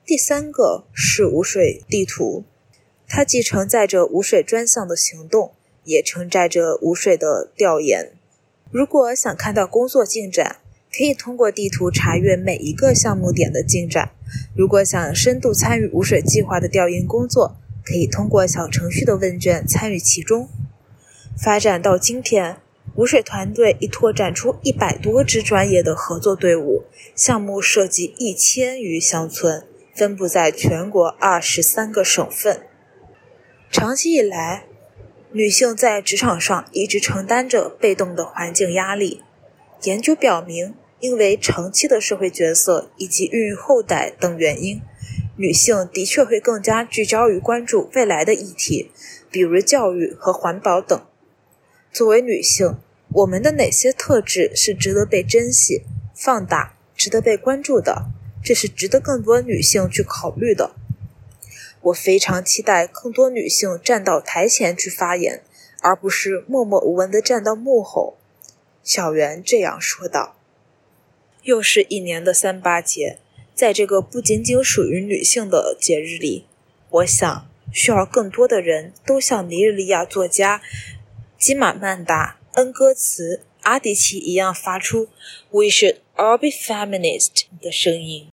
第三个是无水地图，它既承载着无水专项的行动，也承载着无水的调研。如果想看到工作进展，可以通过地图查阅每一个项目点的进展。如果想深度参与无水计划的调研工作，可以通过小程序的问卷参与其中。发展到今天，无水团队已拓展出一百多支专业的合作队伍，项目涉及一千余乡村，分布在全国二十三个省份。长期以来，女性在职场上一直承担着被动的环境压力。研究表明，因为长期的社会角色以及孕育后代等原因，女性的确会更加聚焦于关注未来的议题，比如教育和环保等。作为女性，我们的哪些特质是值得被珍惜、放大、值得被关注的？这是值得更多女性去考虑的。我非常期待更多女性站到台前去发言，而不是默默无闻地站到幕后。小袁这样说道：“又是一年的三八节，在这个不仅仅属于女性的节日里，我想需要更多的人都像尼日利亚作家基马曼达·恩歌词·阿迪奇一样发出 ‘We should all be feminist’ 的声音。”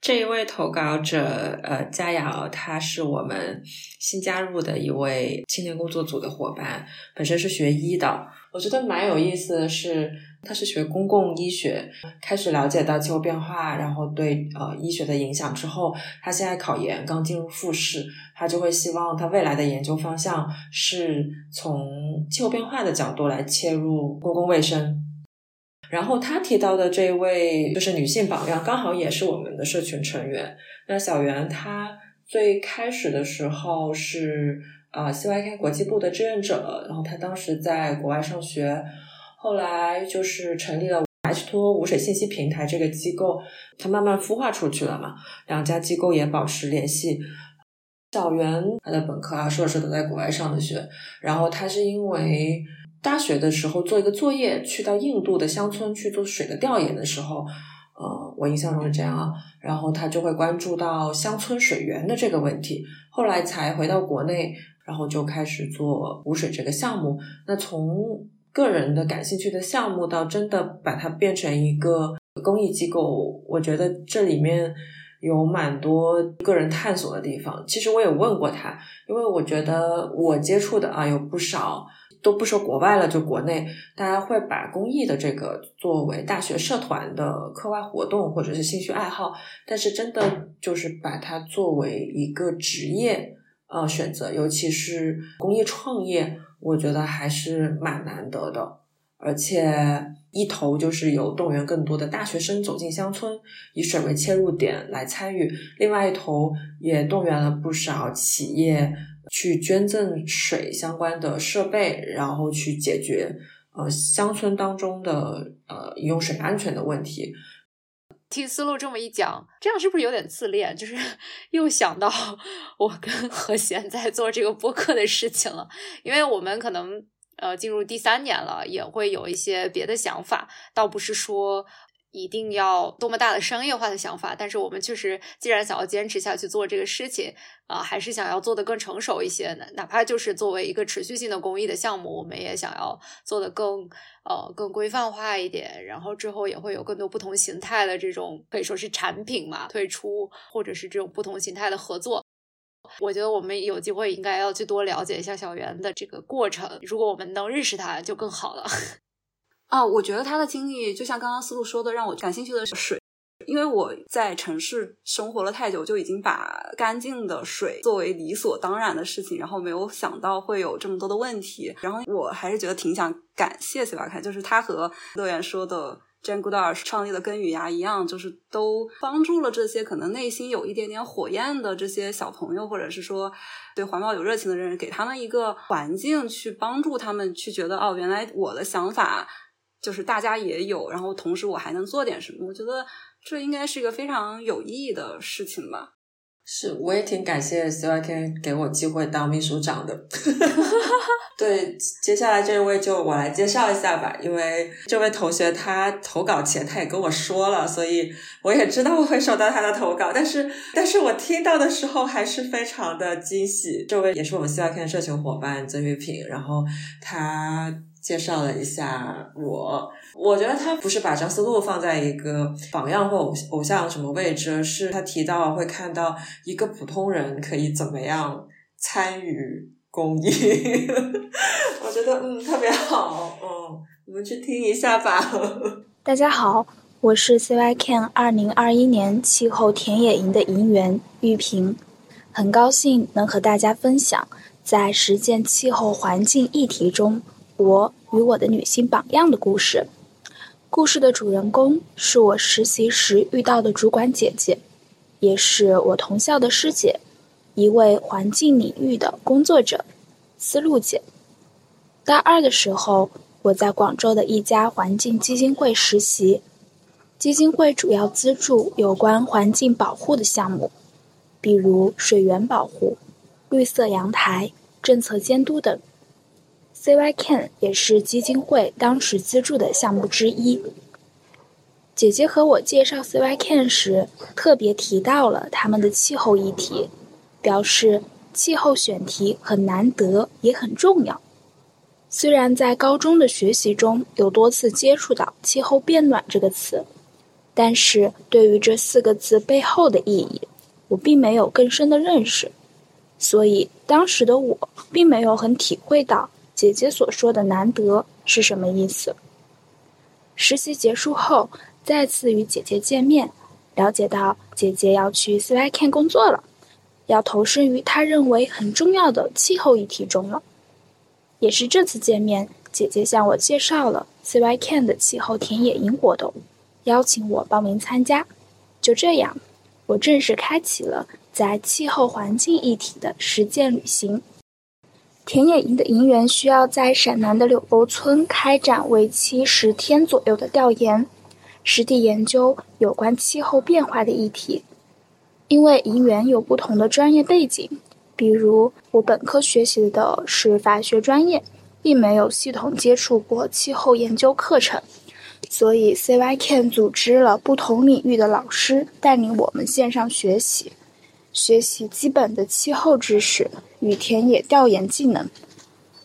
这一位投稿者，呃，佳瑶，她是我们新加入的一位青年工作组的伙伴，本身是学医的。我觉得蛮有意思的是，他是学公共医学，开始了解到气候变化，然后对呃医学的影响之后，他现在考研，刚进入复试，他就会希望他未来的研究方向是从气候变化的角度来切入公共卫生。然后他提到的这位就是女性榜样，刚好也是我们的社群成员。那小袁她最开始的时候是呃 CYK 国际部的志愿者，然后她当时在国外上学，后来就是成立了 H 托无水信息平台这个机构，它慢慢孵化出去了嘛。两家机构也保持联系。小袁他的本科啊、硕士都在国外上的学，然后他是因为。大学的时候做一个作业，去到印度的乡村去做水的调研的时候，呃，我印象中是这样啊。然后他就会关注到乡村水源的这个问题，后来才回到国内，然后就开始做无水这个项目。那从个人的感兴趣的项目到真的把它变成一个公益机构，我觉得这里面有蛮多个人探索的地方。其实我也问过他，因为我觉得我接触的啊有不少。都不说国外了，就国内，大家会把公益的这个作为大学社团的课外活动或者是兴趣爱好，但是真的就是把它作为一个职业呃选择，尤其是公益创业，我觉得还是蛮难得的。而且一头就是有动员更多的大学生走进乡村，以水为切入点来参与；另外一头也动员了不少企业。去捐赠水相关的设备，然后去解决呃乡村当中的呃饮用水安全的问题。听思路这么一讲，这样是不是有点自恋？就是 又想到 我跟何贤在做这个播客的事情了。因为我们可能呃进入第三年了，也会有一些别的想法，倒不是说。一定要多么大的商业化的想法，但是我们确实，既然想要坚持下去做这个事情，啊，还是想要做的更成熟一些呢。哪怕就是作为一个持续性的公益的项目，我们也想要做的更呃更规范化一点。然后之后也会有更多不同形态的这种可以说是产品嘛推出，或者是这种不同形态的合作。我觉得我们有机会应该要去多了解一下小袁的这个过程。如果我们能认识他，就更好了。啊，我觉得他的经历就像刚刚思路说的，让我感兴趣的是水，因为我在城市生活了太久，就已经把干净的水作为理所当然的事情，然后没有想到会有这么多的问题。然后我还是觉得挺想感谢 C 吧，看就是他和乐园说的 Jane Goodall 创立的根与芽一样，就是都帮助了这些可能内心有一点点火焰的这些小朋友，或者是说对环保有热情的人，给他们一个环境去帮助他们去觉得哦，原来我的想法。就是大家也有，然后同时我还能做点什么？我觉得这应该是一个非常有意义的事情吧。是，我也挺感谢 CYK 给我机会当秘书长的。对，接下来这位就我来介绍一下吧，因为这位同学他投稿前他也跟我说了，所以我也知道我会收到他的投稿，但是但是我听到的时候还是非常的惊喜。这位也是我们 CYK 的社群伙伴曾玉平，然后他。介绍了一下我，我觉得他不是把张思路放在一个榜样或偶偶像什么位置，是他提到会看到一个普通人可以怎么样参与公益，我觉得嗯特别好，嗯，我们去听一下吧。大家好，我是 CYK 二零二一年气候田野营的营员玉萍，很高兴能和大家分享在实践气候环境议题中。我与我的女性榜样的故事。故事的主人公是我实习时遇到的主管姐姐，也是我同校的师姐，一位环境领域的工作者，思路姐。大二的时候，我在广州的一家环境基金会实习，基金会主要资助有关环境保护的项目，比如水源保护、绿色阳台、政策监督等。CYCan 也是基金会当时资助的项目之一。姐姐和我介绍 CYCan 时，特别提到了他们的气候议题，表示气候选题很难得，也很重要。虽然在高中的学习中有多次接触到“气候变暖”这个词，但是对于这四个字背后的意义，我并没有更深的认识。所以当时的我并没有很体会到姐姐所说的“难得”是什么意思。实习结束后，再次与姐姐见面，了解到姐姐要去 CYCan 工作了，要投身于她认为很重要的气候议题中了。也是这次见面，姐姐向我介绍了 CYCan 的气候田野营活动，邀请我报名参加。就这样，我正式开启了。在气候环境议题的实践旅行，田野营的营员需要在陕南的柳沟村开展为期十天左右的调研，实地研究有关气候变化的议题。因为营员有不同的专业背景，比如我本科学习的是法学专业，并没有系统接触过气候研究课程，所以 CYCan 组织了不同领域的老师带领我们线上学习。学习基本的气候知识与田野调研技能。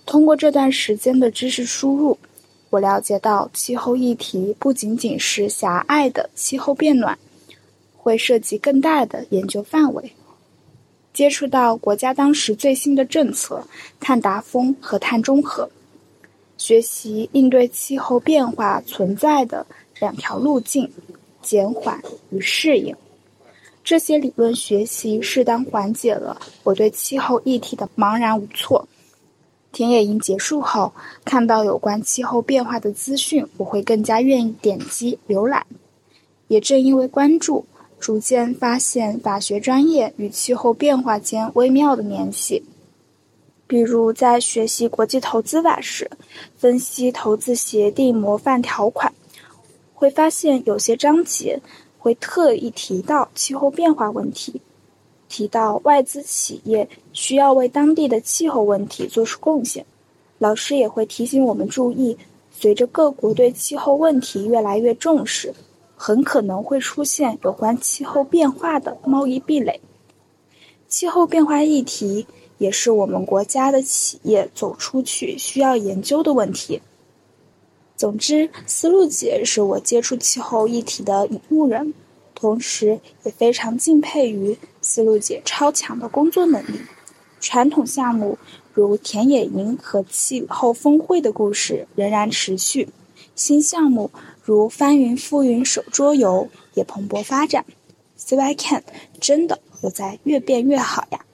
通过这段时间的知识输入，我了解到气候议题不仅仅是狭隘的气候变暖，会涉及更大的研究范围。接触到国家当时最新的政策——碳达峰和碳中和，学习应对气候变化存在的两条路径：减缓与适应。这些理论学习适当缓解了我对气候议题的茫然无措。田野营结束后，看到有关气候变化的资讯，我会更加愿意点击浏览。也正因为关注，逐渐发现法学专业与气候变化间微妙的联系。比如在学习国际投资法时，分析投资协定模范条款，会发现有些章节。会特意提到气候变化问题，提到外资企业需要为当地的气候问题做出贡献。老师也会提醒我们注意，随着各国对气候问题越来越重视，很可能会出现有关气候变化的贸易壁垒。气候变化议题也是我们国家的企业走出去需要研究的问题。总之，思路姐是我接触气候议题的引路人，同时也非常敬佩于思路姐超强的工作能力。传统项目如田野营和气候峰会的故事仍然持续，新项目如翻云覆云手桌游也蓬勃发展。CYCan 真的有在越变越好呀！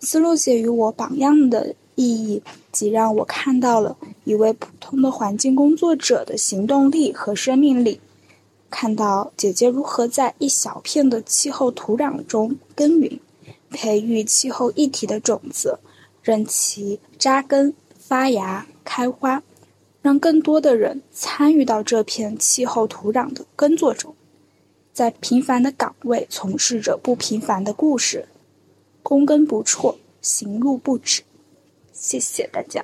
思路姐与我榜样的。意义即让我看到了一位普通的环境工作者的行动力和生命力，看到姐姐如何在一小片的气候土壤中耕耘，培育气候一体的种子，任其扎根、发芽、开花，让更多的人参与到这片气候土壤的耕作中，在平凡的岗位从事着不平凡的故事，躬耕不辍，行路不止。谢谢大家。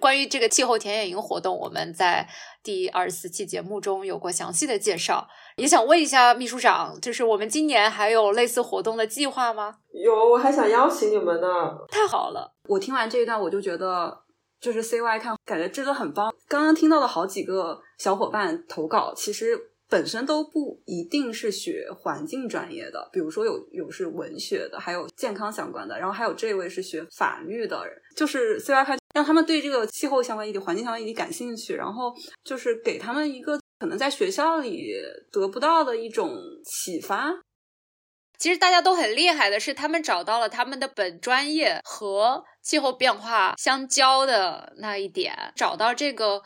关于这个气候田野营活动，我们在第二十四期节目中有过详细的介绍。也想问一下秘书长，就是我们今年还有类似活动的计划吗？有，我还想邀请你们呢。太好了！我听完这一段，我就觉得就是 CY 看，感觉真的很棒。刚刚听到了好几个小伙伴投稿，其实。本身都不一定是学环境专业的，比如说有有是文学的，还有健康相关的，然后还有这位是学法律的人，就是 C Y 派让他们对这个气候相关议题、环境相关议题感兴趣，然后就是给他们一个可能在学校里得不到的一种启发。其实大家都很厉害的是，他们找到了他们的本专业和气候变化相交的那一点，找到这个。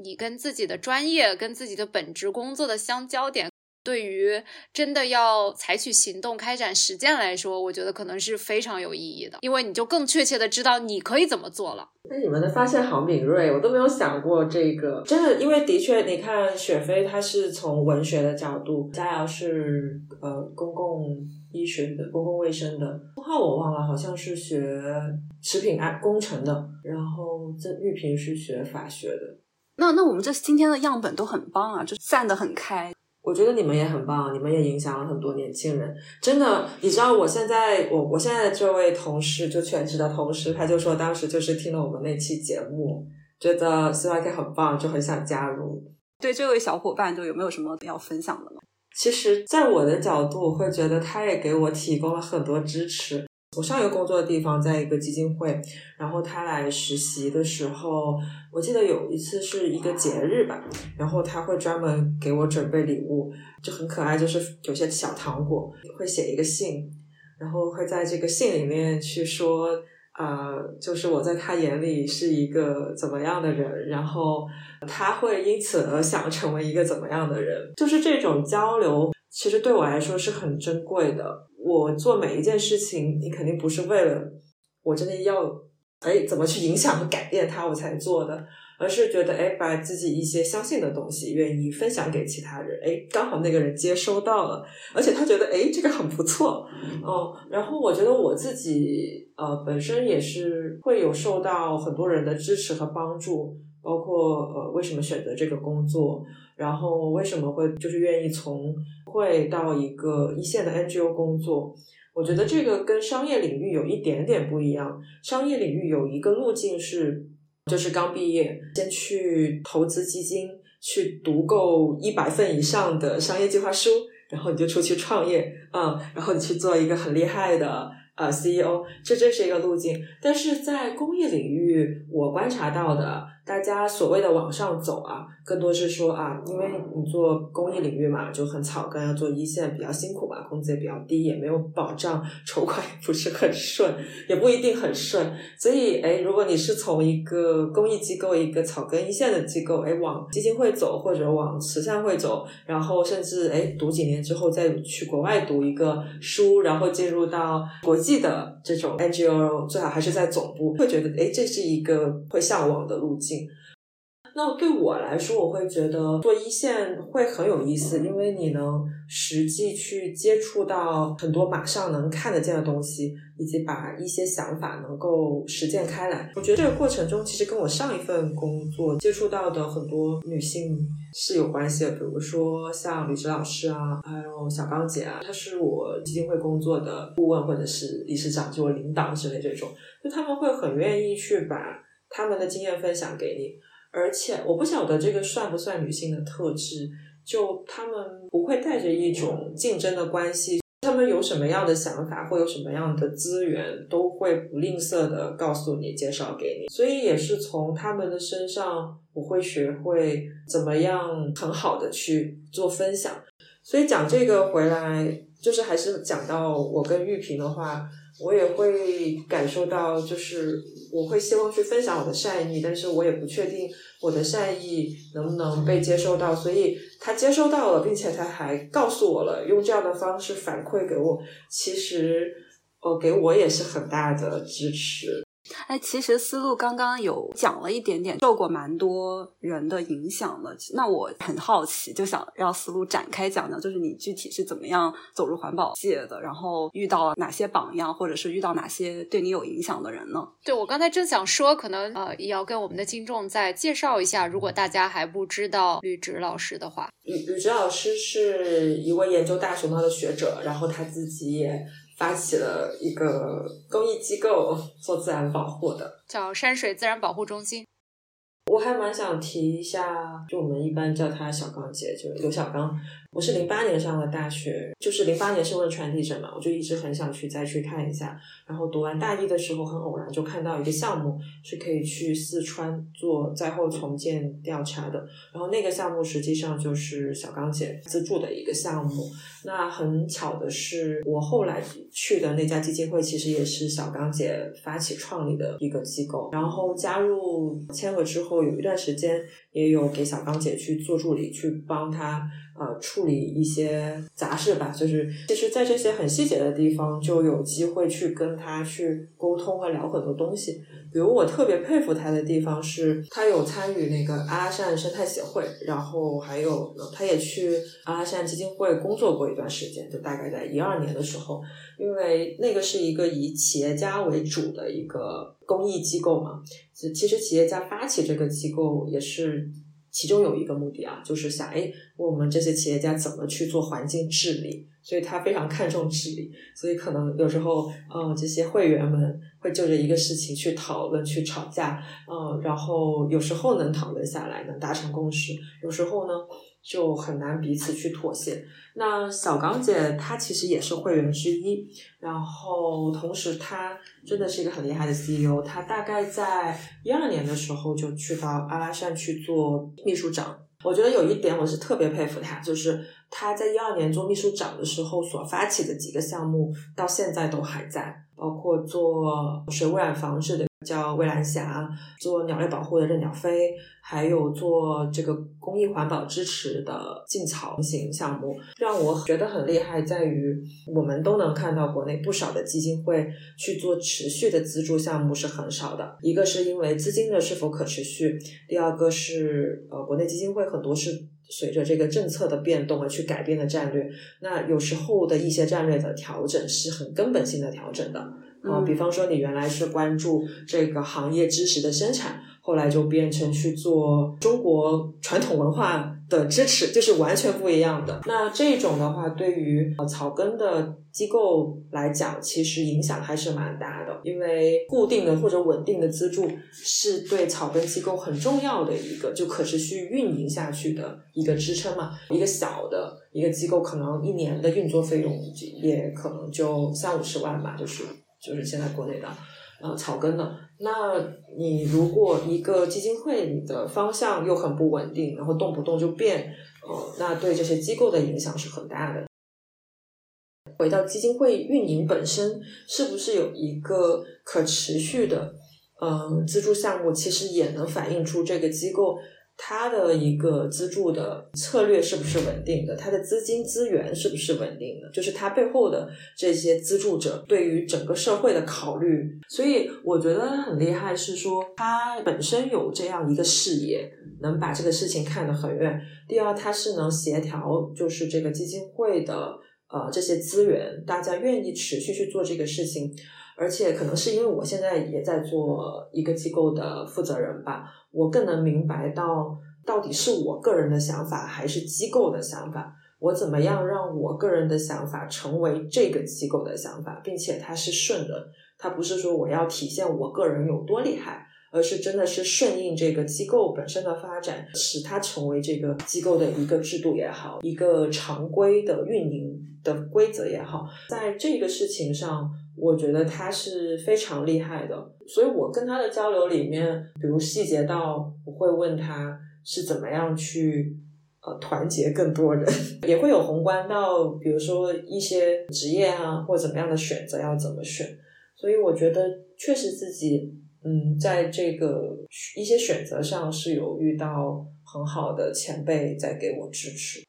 你跟自己的专业、跟自己的本职工作的相交点，对于真的要采取行动、开展实践来说，我觉得可能是非常有意义的，因为你就更确切的知道你可以怎么做了。那你们的发现好敏锐，我都没有想过这个。真的，因为的确，你看雪飞他是从文学的角度，佳瑶是呃公共医学的、公共卫生的，钟浩我忘了，好像是学食品安工程的，然后这玉萍是学法学的。那那我们这今天的样本都很棒啊，就散得很开。我觉得你们也很棒，你们也影响了很多年轻人。真的，你知道我现在我我现在这位同事就全职的同事，他就说当时就是听了我们那期节目，觉得 CYK 很棒，就很想加入。对这位小伙伴，就有没有什么要分享的吗？其实，在我的角度，我会觉得他也给我提供了很多支持。我上一个工作的地方在一个基金会，然后他来实习的时候，我记得有一次是一个节日吧，然后他会专门给我准备礼物，就很可爱，就是有些小糖果，会写一个信，然后会在这个信里面去说，呃，就是我在他眼里是一个怎么样的人，然后他会因此而想成为一个怎么样的人，就是这种交流，其实对我来说是很珍贵的。我做每一件事情，你肯定不是为了我真的要哎怎么去影响和改变他我才做的，而是觉得哎把自己一些相信的东西愿意分享给其他人，哎刚好那个人接收到了，而且他觉得哎这个很不错，嗯，然后我觉得我自己呃本身也是会有受到很多人的支持和帮助，包括呃为什么选择这个工作，然后为什么会就是愿意从。会到一个一线的 NGO 工作，我觉得这个跟商业领域有一点点不一样。商业领域有一个路径是，就是刚毕业先去投资基金，去读够一百份以上的商业计划书，然后你就出去创业，嗯，然后你去做一个很厉害的呃 CEO，这这是一个路径。但是在公益领域，我观察到的。大家所谓的往上走啊，更多是说啊，因为你做公益领域嘛，就很草根，要做一线比较辛苦嘛，工资也比较低，也没有保障，筹款也不是很顺，也不一定很顺。所以，哎，如果你是从一个公益机构、一个草根一线的机构，哎，往基金会走，或者往慈善会走，然后甚至哎，读几年之后再去国外读一个书，然后进入到国际的这种 NGO，最好还是在总部，会觉得哎，这是一个会向往的路径。那对我来说，我会觉得做一线会很有意思，因为你能实际去接触到很多马上能看得见的东西，以及把一些想法能够实践开来。我觉得这个过程中，其实跟我上一份工作接触到的很多女性是有关系的，比如说像李直老师啊，还有小刚姐啊，她是我基金会工作的顾问或者是理事长，就我领导之类这种，就他们会很愿意去把。他们的经验分享给你，而且我不晓得这个算不算女性的特质，就他们不会带着一种竞争的关系，他们有什么样的想法或有什么样的资源，都会不吝啬的告诉你，介绍给你。所以也是从他们的身上，我会学会怎么样很好的去做分享。所以讲这个回来，就是还是讲到我跟玉萍的话。我也会感受到，就是我会希望去分享我的善意，但是我也不确定我的善意能不能被接收到。所以他接收到了，并且他还告诉我了，用这样的方式反馈给我，其实呃给我也是很大的支持。哎，其实思路刚刚有讲了一点点，受过蛮多人的影响的。那我很好奇，就想让思路展开讲讲，就是你具体是怎么样走入环保界的，然后遇到了哪些榜样，或者是遇到哪些对你有影响的人呢？对我刚才正想说，可能呃也要跟我们的听众再介绍一下，如果大家还不知道吕植老师的话，吕吕植老师是一位研究大熊猫的学者，然后他自己也。发起了一个公益机构做自然保护的，叫山水自然保护中心。我还蛮想提一下，就我们一般叫他小刚姐，就刘小刚。我是零八年上的大学，就是零八年是汶川地震嘛，我就一直很想去再去看一下。然后读完大一的时候，很偶然就看到一个项目是可以去四川做灾后重建调查的。然后那个项目实际上就是小刚姐资助的一个项目。那很巧的是，我后来去的那家基金会其实也是小刚姐发起创立的一个机构。然后加入签了之后，有一段时间也有给小刚姐去做助理，去帮她。呃处理一些杂事吧。就是其实，在这些很细节的地方，就有机会去跟他去沟通和聊很多东西。比如我特别佩服他的地方是，他有参与那个阿拉善生态协会，然后还有他也去阿拉善基金会工作过一段时间，就大概在一二年的时候，因为那个是一个以企业家为主的一个公益机构嘛。其实企业家发起这个机构也是其中有一个目的啊，就是想哎，我们这些企业家怎么去做环境治理。所以他非常看重治理，所以可能有时候，嗯，这些会员们会就着一个事情去讨论、去吵架，嗯，然后有时候能讨论下来，能达成共识，有时候呢就很难彼此去妥协。那小刚姐她其实也是会员之一，然后同时她真的是一个很厉害的 CEO，她大概在一二年的时候就去到阿拉善去做秘书长。我觉得有一点我是特别佩服他，就是他在一二年做秘书长的时候所发起的几个项目，到现在都还在，包括做水污染防治的。叫蔚蓝霞做鸟类保护的任鸟飞，还有做这个公益环保支持的禁草型项目，让我觉得很厉害，在于我们都能看到国内不少的基金会去做持续的资助项目是很少的。一个是因为资金的是否可持续，第二个是呃国内基金会很多是随着这个政策的变动而去改变的战略，那有时候的一些战略的调整是很根本性的调整的。啊，比方说你原来是关注这个行业知识的生产，后来就变成去做中国传统文化的支持，就是完全不一样的。那这种的话，对于呃草根的机构来讲，其实影响还是蛮大的，因为固定的或者稳定的资助是对草根机构很重要的一个就可持续运营下去的一个支撑嘛。一个小的一个机构，可能一年的运作费用也可能就三五十万吧，就是。就是现在国内的，呃，草根的。那你如果一个基金会，你的方向又很不稳定，然后动不动就变，呃，那对这些机构的影响是很大的。回到基金会运营本身，是不是有一个可持续的，嗯，资助项目，其实也能反映出这个机构。它的一个资助的策略是不是稳定的？它的资金资源是不是稳定的？就是它背后的这些资助者对于整个社会的考虑。所以我觉得很厉害，是说它本身有这样一个视野，能把这个事情看得很远。第二，它是能协调，就是这个基金会的呃这些资源，大家愿意持续去做这个事情。而且可能是因为我现在也在做一个机构的负责人吧，我更能明白到到底是我个人的想法还是机构的想法，我怎么样让我个人的想法成为这个机构的想法，并且它是顺的，它不是说我要体现我个人有多厉害，而是真的是顺应这个机构本身的发展，使它成为这个机构的一个制度也好，一个常规的运营的规则也好，在这个事情上。我觉得他是非常厉害的，所以我跟他的交流里面，比如细节到我会问他是怎么样去呃团结更多人，也会有宏观到比如说一些职业啊或怎么样的选择要怎么选，所以我觉得确实自己嗯在这个一些选择上是有遇到很好的前辈在给我支持。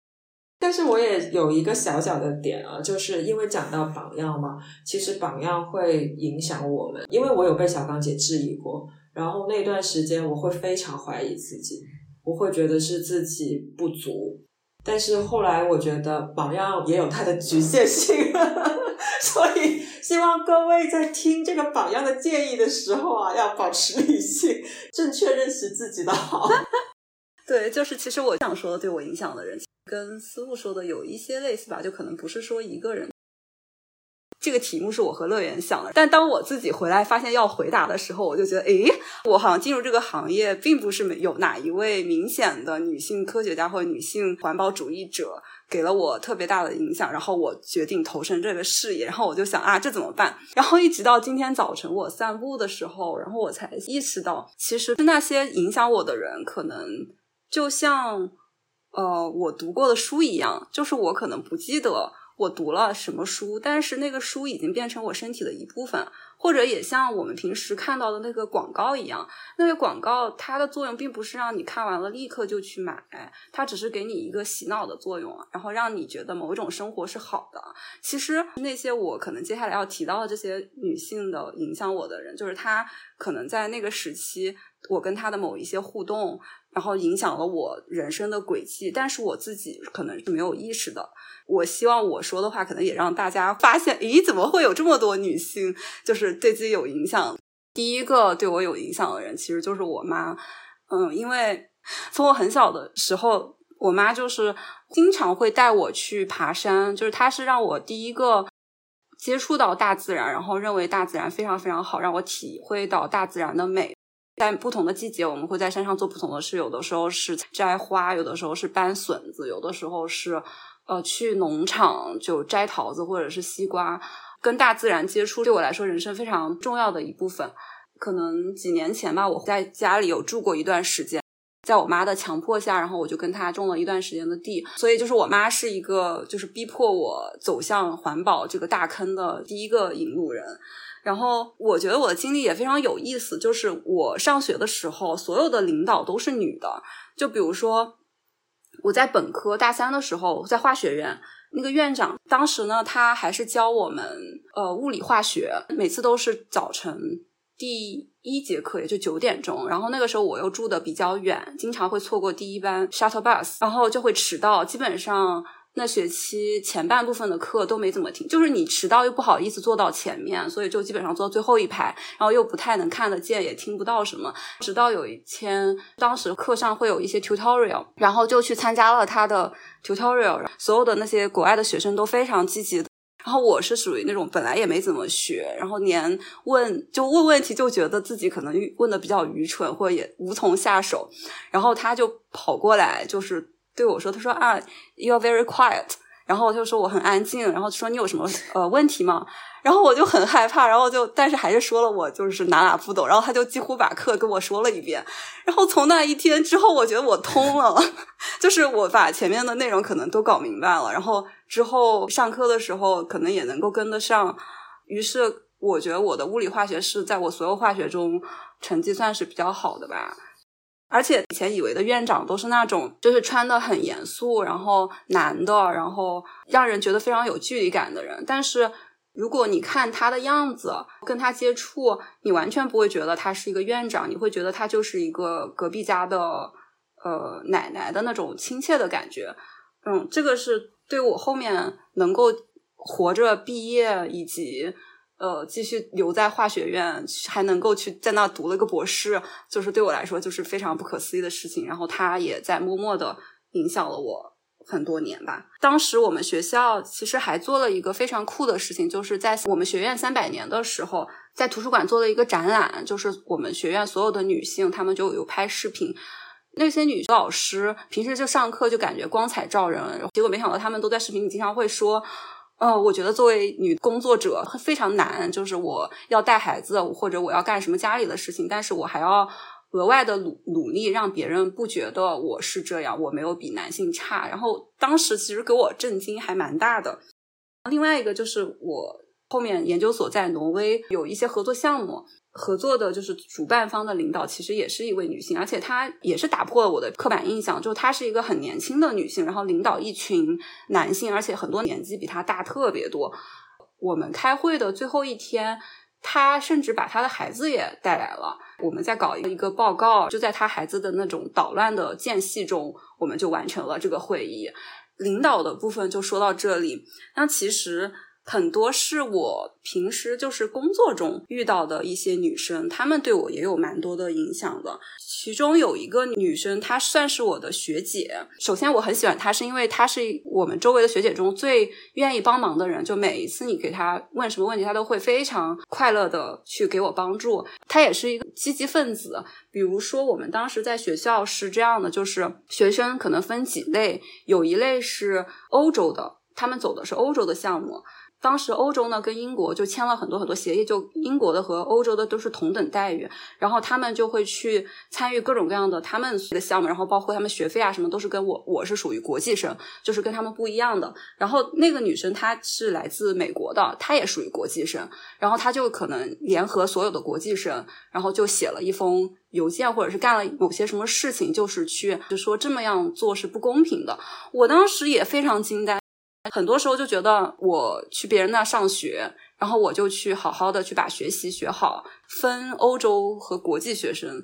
但是我也有一个小小的点啊，就是因为讲到榜样嘛，其实榜样会影响我们。因为我有被小刚姐质疑过，然后那段时间我会非常怀疑自己，我会觉得是自己不足。但是后来我觉得榜样也有它的局限性，所以希望各位在听这个榜样的建议的时候啊，要保持理性，正确认识自己的好。对，就是其实我想说，对我影响的人。跟思路说的有一些类似吧，就可能不是说一个人。这个题目是我和乐园想的，但当我自己回来发现要回答的时候，我就觉得，诶，我好像进入这个行业，并不是没有哪一位明显的女性科学家或者女性环保主义者给了我特别大的影响，然后我决定投身这个事业。然后我就想啊，这怎么办？然后一直到今天早晨我散步的时候，然后我才意识到，其实那些影响我的人，可能就像。呃，我读过的书一样，就是我可能不记得我读了什么书，但是那个书已经变成我身体的一部分，或者也像我们平时看到的那个广告一样，那个广告它的作用并不是让你看完了立刻就去买，它只是给你一个洗脑的作用，然后让你觉得某一种生活是好的。其实那些我可能接下来要提到的这些女性的影响我的人，就是她可能在那个时期，我跟她的某一些互动，然后影响了我人生的轨迹，但是我自己可能是没有意识的。我希望我说的话，可能也让大家发现，咦，怎么会有这么多女性，就是对自己有影响？第一个对我有影响的人，其实就是我妈。嗯，因为从我很小的时候，我妈就是经常会带我去爬山，就是她是让我第一个接触到大自然，然后认为大自然非常非常好，让我体会到大自然的美。在不同的季节，我们会在山上做不同的事，有的时候是摘花，有的时候是搬笋子，有的时候是。呃，去农场就摘桃子或者是西瓜，跟大自然接触，对我来说人生非常重要的一部分。可能几年前吧，我在家里有住过一段时间，在我妈的强迫下，然后我就跟她种了一段时间的地。所以，就是我妈是一个就是逼迫我走向环保这个大坑的第一个引路人。然后，我觉得我的经历也非常有意思，就是我上学的时候，所有的领导都是女的，就比如说。我在本科大三的时候，在化学院，那个院长当时呢，他还是教我们呃物理化学，每次都是早晨第一节课，也就九点钟。然后那个时候我又住的比较远，经常会错过第一班 shuttle bus，然后就会迟到，基本上。那学期前半部分的课都没怎么听，就是你迟到又不好意思坐到前面，所以就基本上坐最后一排，然后又不太能看得见，也听不到什么。直到有一天，当时课上会有一些 tutorial，然后就去参加了他的 tutorial，所有的那些国外的学生都非常积极。然后我是属于那种本来也没怎么学，然后连问就问问题就觉得自己可能问的比较愚蠢，或者也无从下手，然后他就跑过来就是。对我说：“他说啊，you are very quiet。”然后就说我很安静。然后说你有什么呃问题吗？然后我就很害怕。然后就但是还是说了我就是哪哪不懂。然后他就几乎把课跟我说了一遍。然后从那一天之后，我觉得我通了，就是我把前面的内容可能都搞明白了。然后之后上课的时候可能也能够跟得上。于是我觉得我的物理化学是在我所有化学中成绩算是比较好的吧。而且以前以为的院长都是那种，就是穿的很严肃，然后男的，然后让人觉得非常有距离感的人。但是如果你看他的样子，跟他接触，你完全不会觉得他是一个院长，你会觉得他就是一个隔壁家的呃奶奶的那种亲切的感觉。嗯，这个是对我后面能够活着毕业以及。呃，继续留在化学院，还能够去在那读了个博士，就是对我来说就是非常不可思议的事情。然后他也在默默的影响了我很多年吧。当时我们学校其实还做了一个非常酷的事情，就是在我们学院三百年的时候，在图书馆做了一个展览，就是我们学院所有的女性，她们就有拍视频。那些女老师平时就上课就感觉光彩照人，结果没想到她们都在视频里经常会说。嗯，我觉得作为女工作者非常难，就是我要带孩子，或者我要干什么家里的事情，但是我还要额外的努努力，让别人不觉得我是这样，我没有比男性差。然后当时其实给我震惊还蛮大的。另外一个就是我后面研究所在挪威有一些合作项目。合作的就是主办方的领导，其实也是一位女性，而且她也是打破了我的刻板印象，就她是一个很年轻的女性，然后领导一群男性，而且很多年纪比她大特别多。我们开会的最后一天，她甚至把她的孩子也带来了。我们在搞一个报告，就在她孩子的那种捣乱的间隙中，我们就完成了这个会议。领导的部分就说到这里，那其实。很多是我平时就是工作中遇到的一些女生，她们对我也有蛮多的影响的。其中有一个女生，她算是我的学姐。首先，我很喜欢她，是因为她是我们周围的学姐中最愿意帮忙的人。就每一次你给她问什么问题，她都会非常快乐的去给我帮助。她也是一个积极分子。比如说，我们当时在学校是这样的，就是学生可能分几类，有一类是欧洲的，他们走的是欧洲的项目。当时欧洲呢跟英国就签了很多很多协议，就英国的和欧洲的都是同等待遇，然后他们就会去参与各种各样的他们的项目，然后包括他们学费啊什么都是跟我我是属于国际生，就是跟他们不一样的。然后那个女生她是来自美国的，她也属于国际生，然后她就可能联合所有的国际生，然后就写了一封邮件，或者是干了某些什么事情，就是去就说这么样做是不公平的。我当时也非常惊呆。很多时候就觉得我去别人那上学，然后我就去好好的去把学习学好，分欧洲和国际学生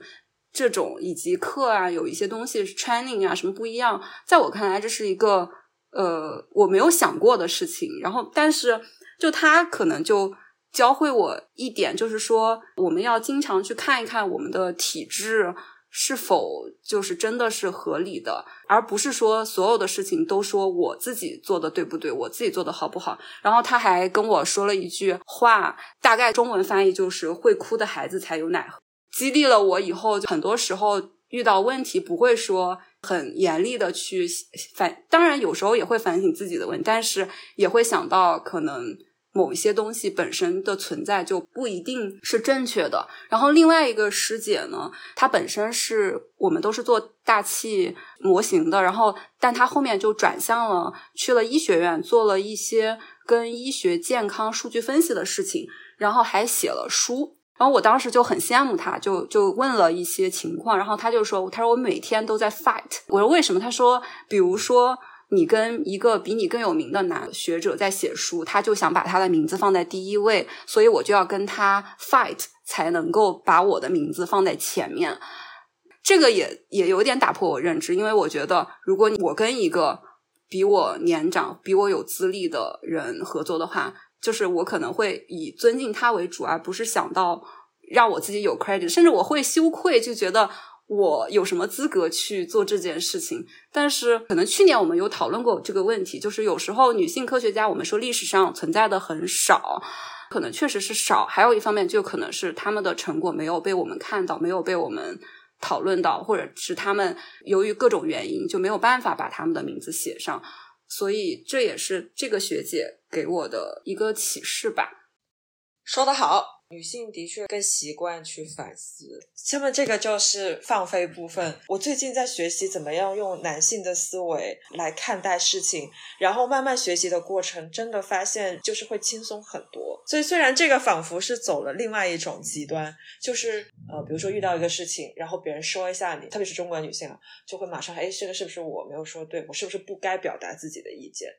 这种以及课啊，有一些东西 training 啊什么不一样，在我看来这是一个呃我没有想过的事情。然后，但是就他可能就教会我一点，就是说我们要经常去看一看我们的体质。是否就是真的是合理的，而不是说所有的事情都说我自己做的对不对，我自己做的好不好？然后他还跟我说了一句话，大概中文翻译就是“会哭的孩子才有奶喝”，激励了我以后很多时候遇到问题不会说很严厉的去反，当然有时候也会反省自己的问题，但是也会想到可能。某一些东西本身的存在就不一定是正确的。然后另外一个师姐呢，她本身是我们都是做大气模型的，然后但她后面就转向了，去了医学院做了一些跟医学健康数据分析的事情，然后还写了书。然后我当时就很羡慕她，就就问了一些情况，然后她就说：“她说我每天都在 fight。”我说：“为什么？”她说：“比如说。”你跟一个比你更有名的男学者在写书，他就想把他的名字放在第一位，所以我就要跟他 fight，才能够把我的名字放在前面。这个也也有点打破我认知，因为我觉得，如果我跟一个比我年长、比我有资历的人合作的话，就是我可能会以尊敬他为主，而不是想到让我自己有 credit，甚至我会羞愧，就觉得。我有什么资格去做这件事情？但是可能去年我们有讨论过这个问题，就是有时候女性科学家，我们说历史上存在的很少，可能确实是少。还有一方面，就可能是他们的成果没有被我们看到，没有被我们讨论到，或者是他们由于各种原因就没有办法把他们的名字写上。所以这也是这个学姐给我的一个启示吧。说得好。女性的确更习惯去反思，下面这个就是放飞部分。我最近在学习怎么样用男性的思维来看待事情，然后慢慢学习的过程，真的发现就是会轻松很多。所以虽然这个仿佛是走了另外一种极端，就是呃，比如说遇到一个事情，然后别人说一下你，特别是中国女性啊，就会马上哎，这个是不是我没有说对？我是不是不该表达自己的意见？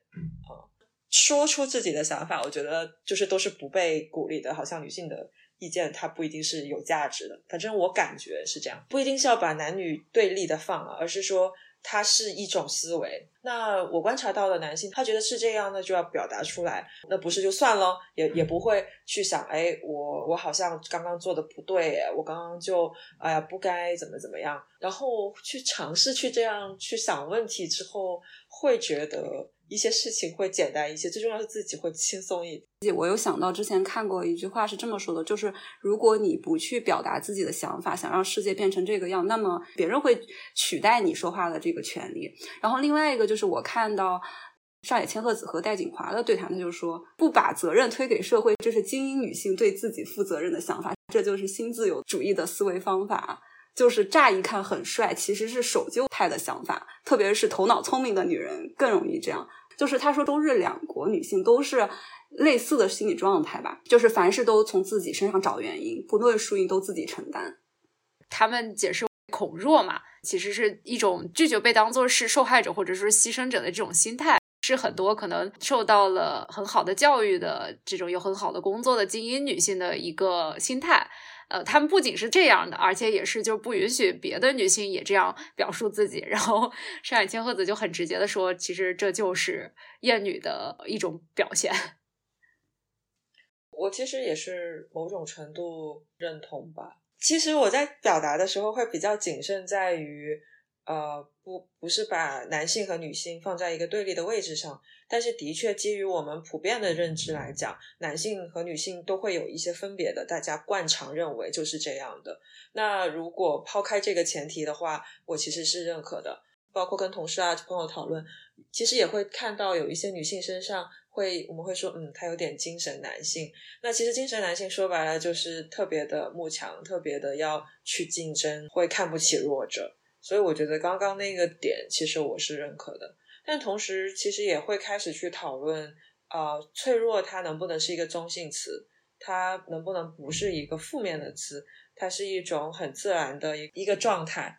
啊。说出自己的想法，我觉得就是都是不被鼓励的。好像女性的意见，它不一定是有价值的。反正我感觉是这样，不一定是要把男女对立的放啊，而是说它是一种思维。那我观察到的男性，他觉得是这样，那就要表达出来。那不是就算了，也也不会去想，哎，我我好像刚刚做的不对，我刚刚就哎呀不该怎么怎么样。然后去尝试去这样去想问题之后，会觉得。一些事情会简单一些，最重要是自己会轻松一点。我有想到之前看过一句话是这么说的，就是如果你不去表达自己的想法，想让世界变成这个样，那么别人会取代你说话的这个权利。然后另外一个就是我看到上野千鹤子和戴锦华的对谈，他就说不把责任推给社会，这是精英女性对自己负责任的想法，这就是新自由主义的思维方法。就是乍一看很帅，其实是守旧派的想法，特别是头脑聪明的女人更容易这样。就是他说，中日两国女性都是类似的心理状态吧，就是凡事都从自己身上找原因，不论输赢都自己承担。他们解释恐弱嘛，其实是一种拒绝被当做是受害者或者说牺牲者的这种心态，是很多可能受到了很好的教育的这种有很好的工作的精英女性的一个心态。呃，他们不仅是这样的，而且也是就不允许别的女性也这样表述自己。然后上海千鹤子就很直接的说，其实这就是厌女的一种表现。我其实也是某种程度认同吧。其实我在表达的时候会比较谨慎，在于。呃，不，不是把男性和女性放在一个对立的位置上，但是的确基于我们普遍的认知来讲，男性和女性都会有一些分别的，大家惯常认为就是这样的。那如果抛开这个前提的话，我其实是认可的。包括跟同事啊朋友讨论，其实也会看到有一些女性身上会，我们会说，嗯，她有点精神男性。那其实精神男性说白了就是特别的慕强，特别的要去竞争，会看不起弱者。所以我觉得刚刚那个点，其实我是认可的。但同时，其实也会开始去讨论，呃，脆弱它能不能是一个中性词？它能不能不是一个负面的词？它是一种很自然的一一个状态。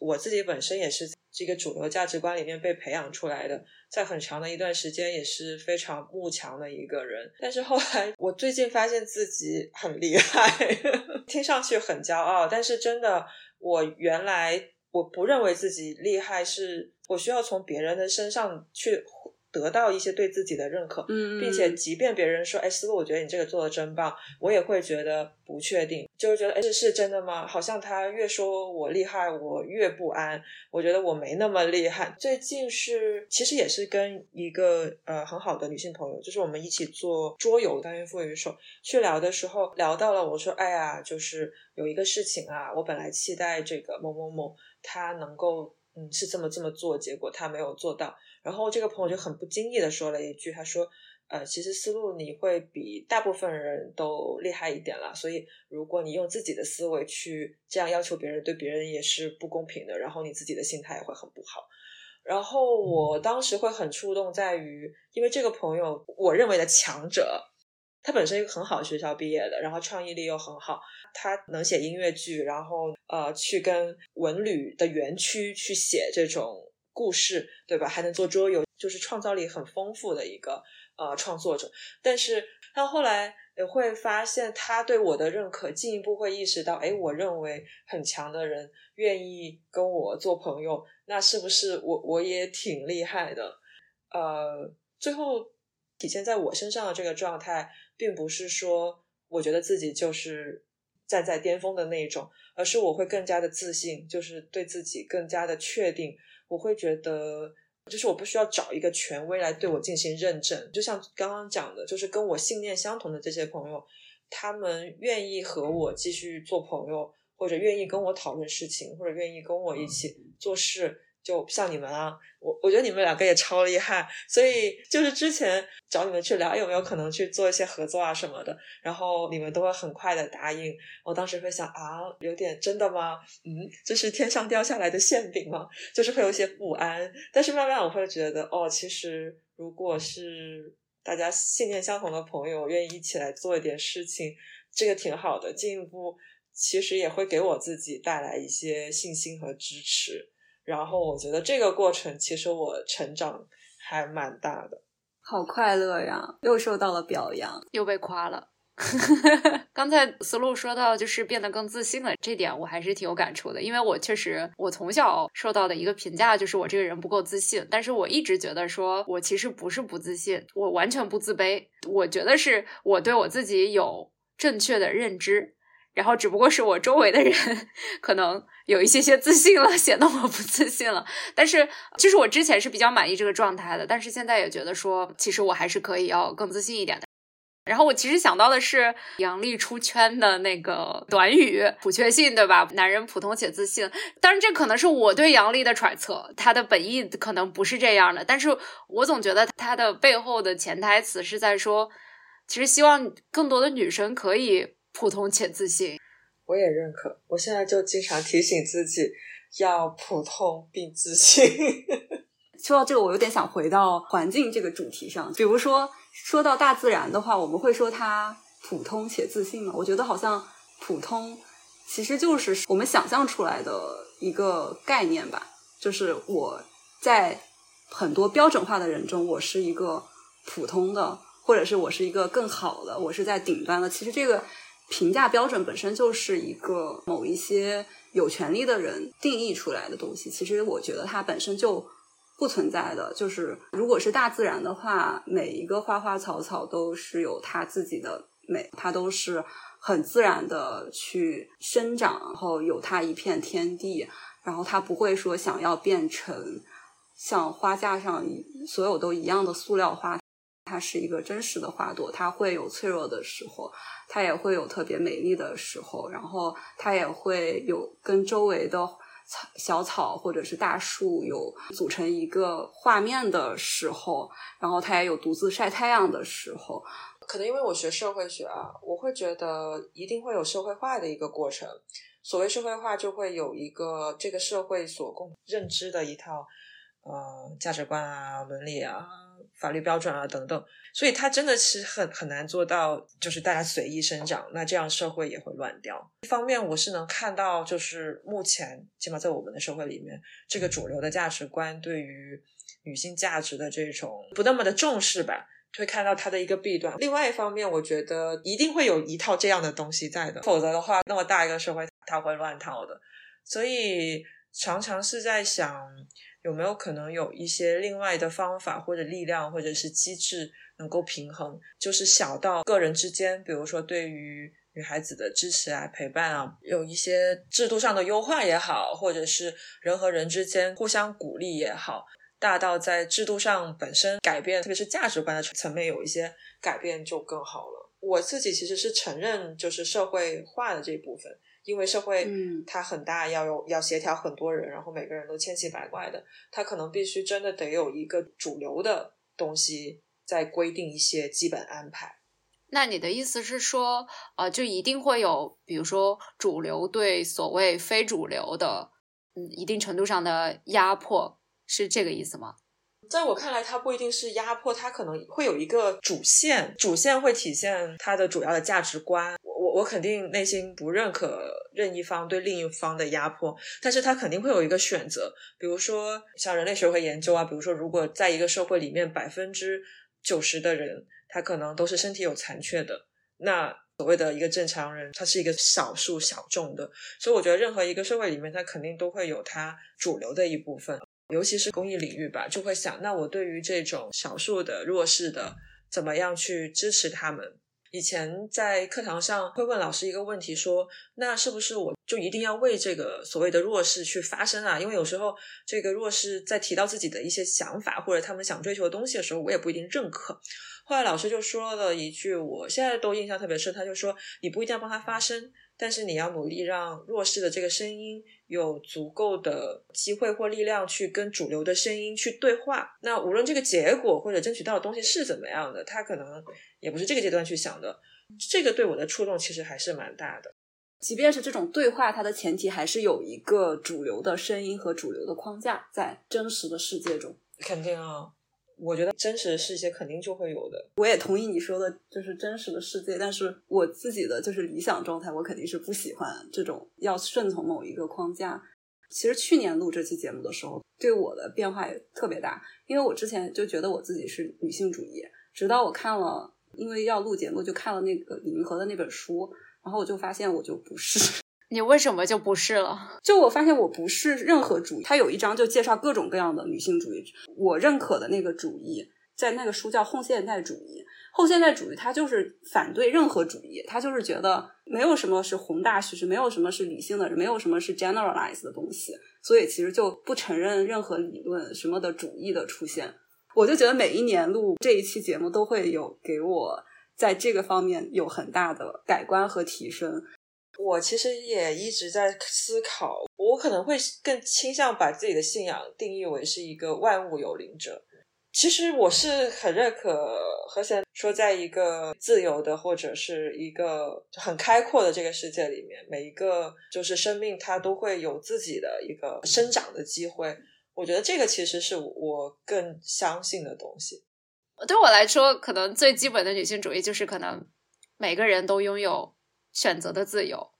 我自己本身也是这个主流价值观里面被培养出来的，在很长的一段时间也是非常慕强的一个人。但是后来，我最近发现自己很厉害，听上去很骄傲，但是真的，我原来我不认为自己厉害，是我需要从别人的身上去。得到一些对自己的认可，嗯，并且即便别人说，哎，思路，我觉得你这个做的真棒，我也会觉得不确定，就是觉得，哎，这是真的吗？好像他越说我厉害，我越不安，我觉得我没那么厉害。最近是，其实也是跟一个呃很好的女性朋友，就是我们一起做桌游单元副语手去聊的时候，聊到了，我说，哎呀，就是有一个事情啊，我本来期待这个某某某他能够，嗯，是这么这么做，结果他没有做到。然后这个朋友就很不经意的说了一句，他说：“呃，其实思路你会比大部分人都厉害一点了，所以如果你用自己的思维去这样要求别人，对别人也是不公平的，然后你自己的心态也会很不好。”然后我当时会很触动，在于因为这个朋友，我认为的强者，他本身一个很好的学校毕业的，然后创意力又很好，他能写音乐剧，然后呃，去跟文旅的园区去写这种。故事对吧？还能做桌游，就是创造力很丰富的一个呃创作者。但是他后来也会发现，他对我的认可进一步会意识到，哎，我认为很强的人愿意跟我做朋友，那是不是我我也挺厉害的？呃，最后体现在我身上的这个状态，并不是说我觉得自己就是站在巅峰的那一种，而是我会更加的自信，就是对自己更加的确定。我会觉得，就是我不需要找一个权威来对我进行认证。就像刚刚讲的，就是跟我信念相同的这些朋友，他们愿意和我继续做朋友，或者愿意跟我讨论事情，或者愿意跟我一起做事。就像你们啊，我我觉得你们两个也超厉害，所以就是之前找你们去聊有没有可能去做一些合作啊什么的，然后你们都会很快的答应。我当时会想啊，有点真的吗？嗯，这是天上掉下来的馅饼吗？就是会有些不安。但是慢慢我会觉得，哦，其实如果是大家信念相同的朋友，愿意一起来做一点事情，这个挺好的。进一步其实也会给我自己带来一些信心和支持。然后我觉得这个过程其实我成长还蛮大的，好快乐呀！又受到了表扬，又被夸了。刚才思路说到就是变得更自信了，这点我还是挺有感触的，因为我确实我从小受到的一个评价就是我这个人不够自信，但是我一直觉得说我其实不是不自信，我完全不自卑，我觉得是我对我自己有正确的认知。然后只不过是我周围的人可能有一些些自信了，显得我不自信了。但是其实我之前是比较满意这个状态的，但是现在也觉得说，其实我还是可以要更自信一点的。然后我其实想到的是杨笠出圈的那个短语“普确信”，对吧？男人普通且自信。当然，这可能是我对杨笠的揣测，他的本意可能不是这样的。但是我总觉得他的背后的潜台词是在说，其实希望更多的女生可以。普通且自信，我也认可。我现在就经常提醒自己要普通并自信。说到这个，我有点想回到环境这个主题上。比如说，说到大自然的话，我们会说它普通且自信吗？我觉得好像普通其实就是我们想象出来的一个概念吧。就是我在很多标准化的人中，我是一个普通的，或者是我是一个更好的，我是在顶端的。其实这个。评价标准本身就是一个某一些有权利的人定义出来的东西。其实我觉得它本身就不存在的。就是如果是大自然的话，每一个花花草草都是有它自己的美，它都是很自然的去生长，然后有它一片天地，然后它不会说想要变成像花架上所有都一样的塑料花。它是一个真实的花朵，它会有脆弱的时候，它也会有特别美丽的时候，然后它也会有跟周围的草小草或者是大树有组成一个画面的时候，然后它也有独自晒太阳的时候。可能因为我学社会学啊，我会觉得一定会有社会化的一个过程。所谓社会化，就会有一个这个社会所共认知的一套呃价值观啊、伦理啊、法律标准啊等等。所以它真的是很很难做到，就是大家随意生长，那这样社会也会乱掉。一方面，我是能看到，就是目前起码在我们的社会里面，这个主流的价值观对于女性价值的这种不那么的重视吧。会看到它的一个弊端。另外一方面，我觉得一定会有一套这样的东西在的，否则的话，那么大一个社会它会乱套的。所以常常是在想，有没有可能有一些另外的方法或者力量或者是机制能够平衡，就是小到个人之间，比如说对于女孩子的支持啊、陪伴啊，有一些制度上的优化也好，或者是人和人之间互相鼓励也好。大到在制度上本身改变，特别是价值观的层面有一些改变就更好了。我自己其实是承认，就是社会化的这一部分，因为社会它很大，要有要协调很多人，然后每个人都千奇百怪的，它可能必须真的得有一个主流的东西在规定一些基本安排。那你的意思是说，呃，就一定会有，比如说主流对所谓非主流的，嗯，一定程度上的压迫。是这个意思吗？在我看来，它不一定是压迫，它可能会有一个主线，主线会体现它的主要的价值观。我我我肯定内心不认可任一方对另一方的压迫，但是它肯定会有一个选择。比如说像人类学会研究啊，比如说如果在一个社会里面百分之九十的人，他可能都是身体有残缺的，那所谓的一个正常人，他是一个少数小众的。所以我觉得任何一个社会里面，它肯定都会有它主流的一部分。尤其是公益领域吧，就会想，那我对于这种少数的弱势的，怎么样去支持他们？以前在课堂上会问老师一个问题，说，那是不是我就一定要为这个所谓的弱势去发声啊？因为有时候这个弱势在提到自己的一些想法或者他们想追求的东西的时候，我也不一定认可。后来老师就说了一句，我现在都印象特别深，他就说，你不一定要帮他发声。但是你要努力让弱势的这个声音有足够的机会或力量去跟主流的声音去对话。那无论这个结果或者争取到的东西是怎么样的，他可能也不是这个阶段去想的。这个对我的触动其实还是蛮大的。即便是这种对话，它的前提还是有一个主流的声音和主流的框架在真实的世界中。肯定啊。我觉得真实的世界肯定就会有的。我也同意你说的，就是真实的世界。但是我自己的就是理想状态，我肯定是不喜欢这种要顺从某一个框架。其实去年录这期节目的时候，对我的变化也特别大，因为我之前就觉得我自己是女性主义，直到我看了，因为要录节目就看了那个李银河的那本书，然后我就发现我就不是。你为什么就不是了？就我发现我不是任何主义。他有一章就介绍各种各样的女性主义，我认可的那个主义，在那个书叫后现代主义。后现代主义它就是反对任何主义，他就是觉得没有什么是宏大叙事，没有什么是理性的，没有什么是 generalized 的东西，所以其实就不承认任何理论什么的主义的出现。我就觉得每一年录这一期节目都会有给我在这个方面有很大的改观和提升。我其实也一直在思考，我可能会更倾向把自己的信仰定义为是一个万物有灵者。其实我是很认可何贤说，在一个自由的或者是一个很开阔的这个世界里面，每一个就是生命它都会有自己的一个生长的机会。我觉得这个其实是我更相信的东西。对我来说，可能最基本的女性主义就是可能每个人都拥有。选择的自由，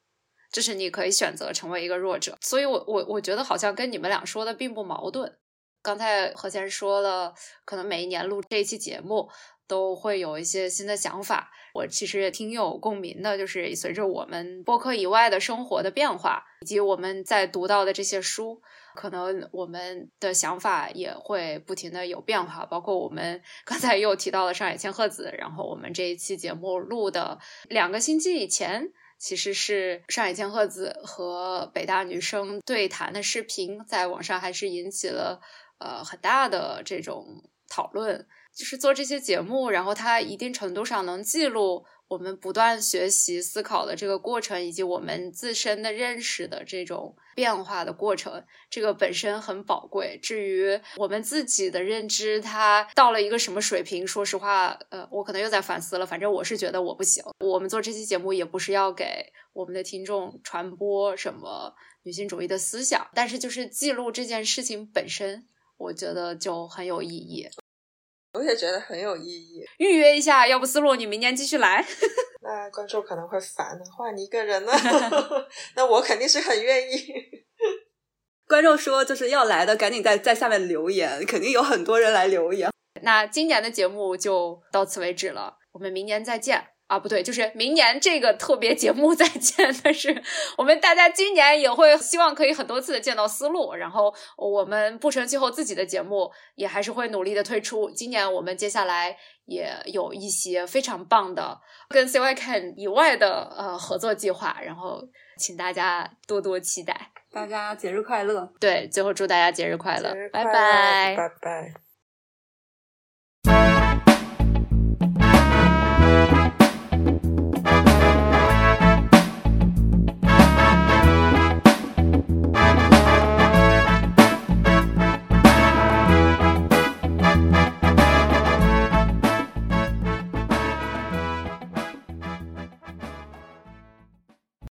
就是你可以选择成为一个弱者，所以我我我觉得好像跟你们俩说的并不矛盾。刚才何先生说了，可能每一年录这一期节目都会有一些新的想法，我其实也挺有共鸣的。就是随着我们播客以外的生活的变化，以及我们在读到的这些书，可能我们的想法也会不停的有变化。包括我们刚才又提到了上海千鹤子，然后我们这一期节目录的两个星期以前。其实是上海千鹤子和北大女生对谈的视频，在网上还是引起了呃很大的这种讨论。就是做这些节目，然后它一定程度上能记录我们不断学习、思考的这个过程，以及我们自身的认识的这种变化的过程，这个本身很宝贵。至于我们自己的认知，它到了一个什么水平，说实话，呃，我可能又在反思了。反正我是觉得我不行。我们做这期节目也不是要给我们的听众传播什么女性主义的思想，但是就是记录这件事情本身，我觉得就很有意义。我也觉得很有意义。预约一下，要不思路你明年继续来。那观众可能会烦的，换你一个人呢？那我肯定是很愿意。观众说就是要来的，赶紧在在下面留言，肯定有很多人来留言。那今年的节目就到此为止了，我们明年再见。啊，不对，就是明年这个特别节目再见。但是我们大家今年也会希望可以很多次的见到思路，然后我们不成气候自己的节目也还是会努力的推出。今年我们接下来也有一些非常棒的跟 CYCan 以外的呃合作计划，然后请大家多多期待。大家节日快乐！对，最后祝大家节日快乐，拜拜，拜拜。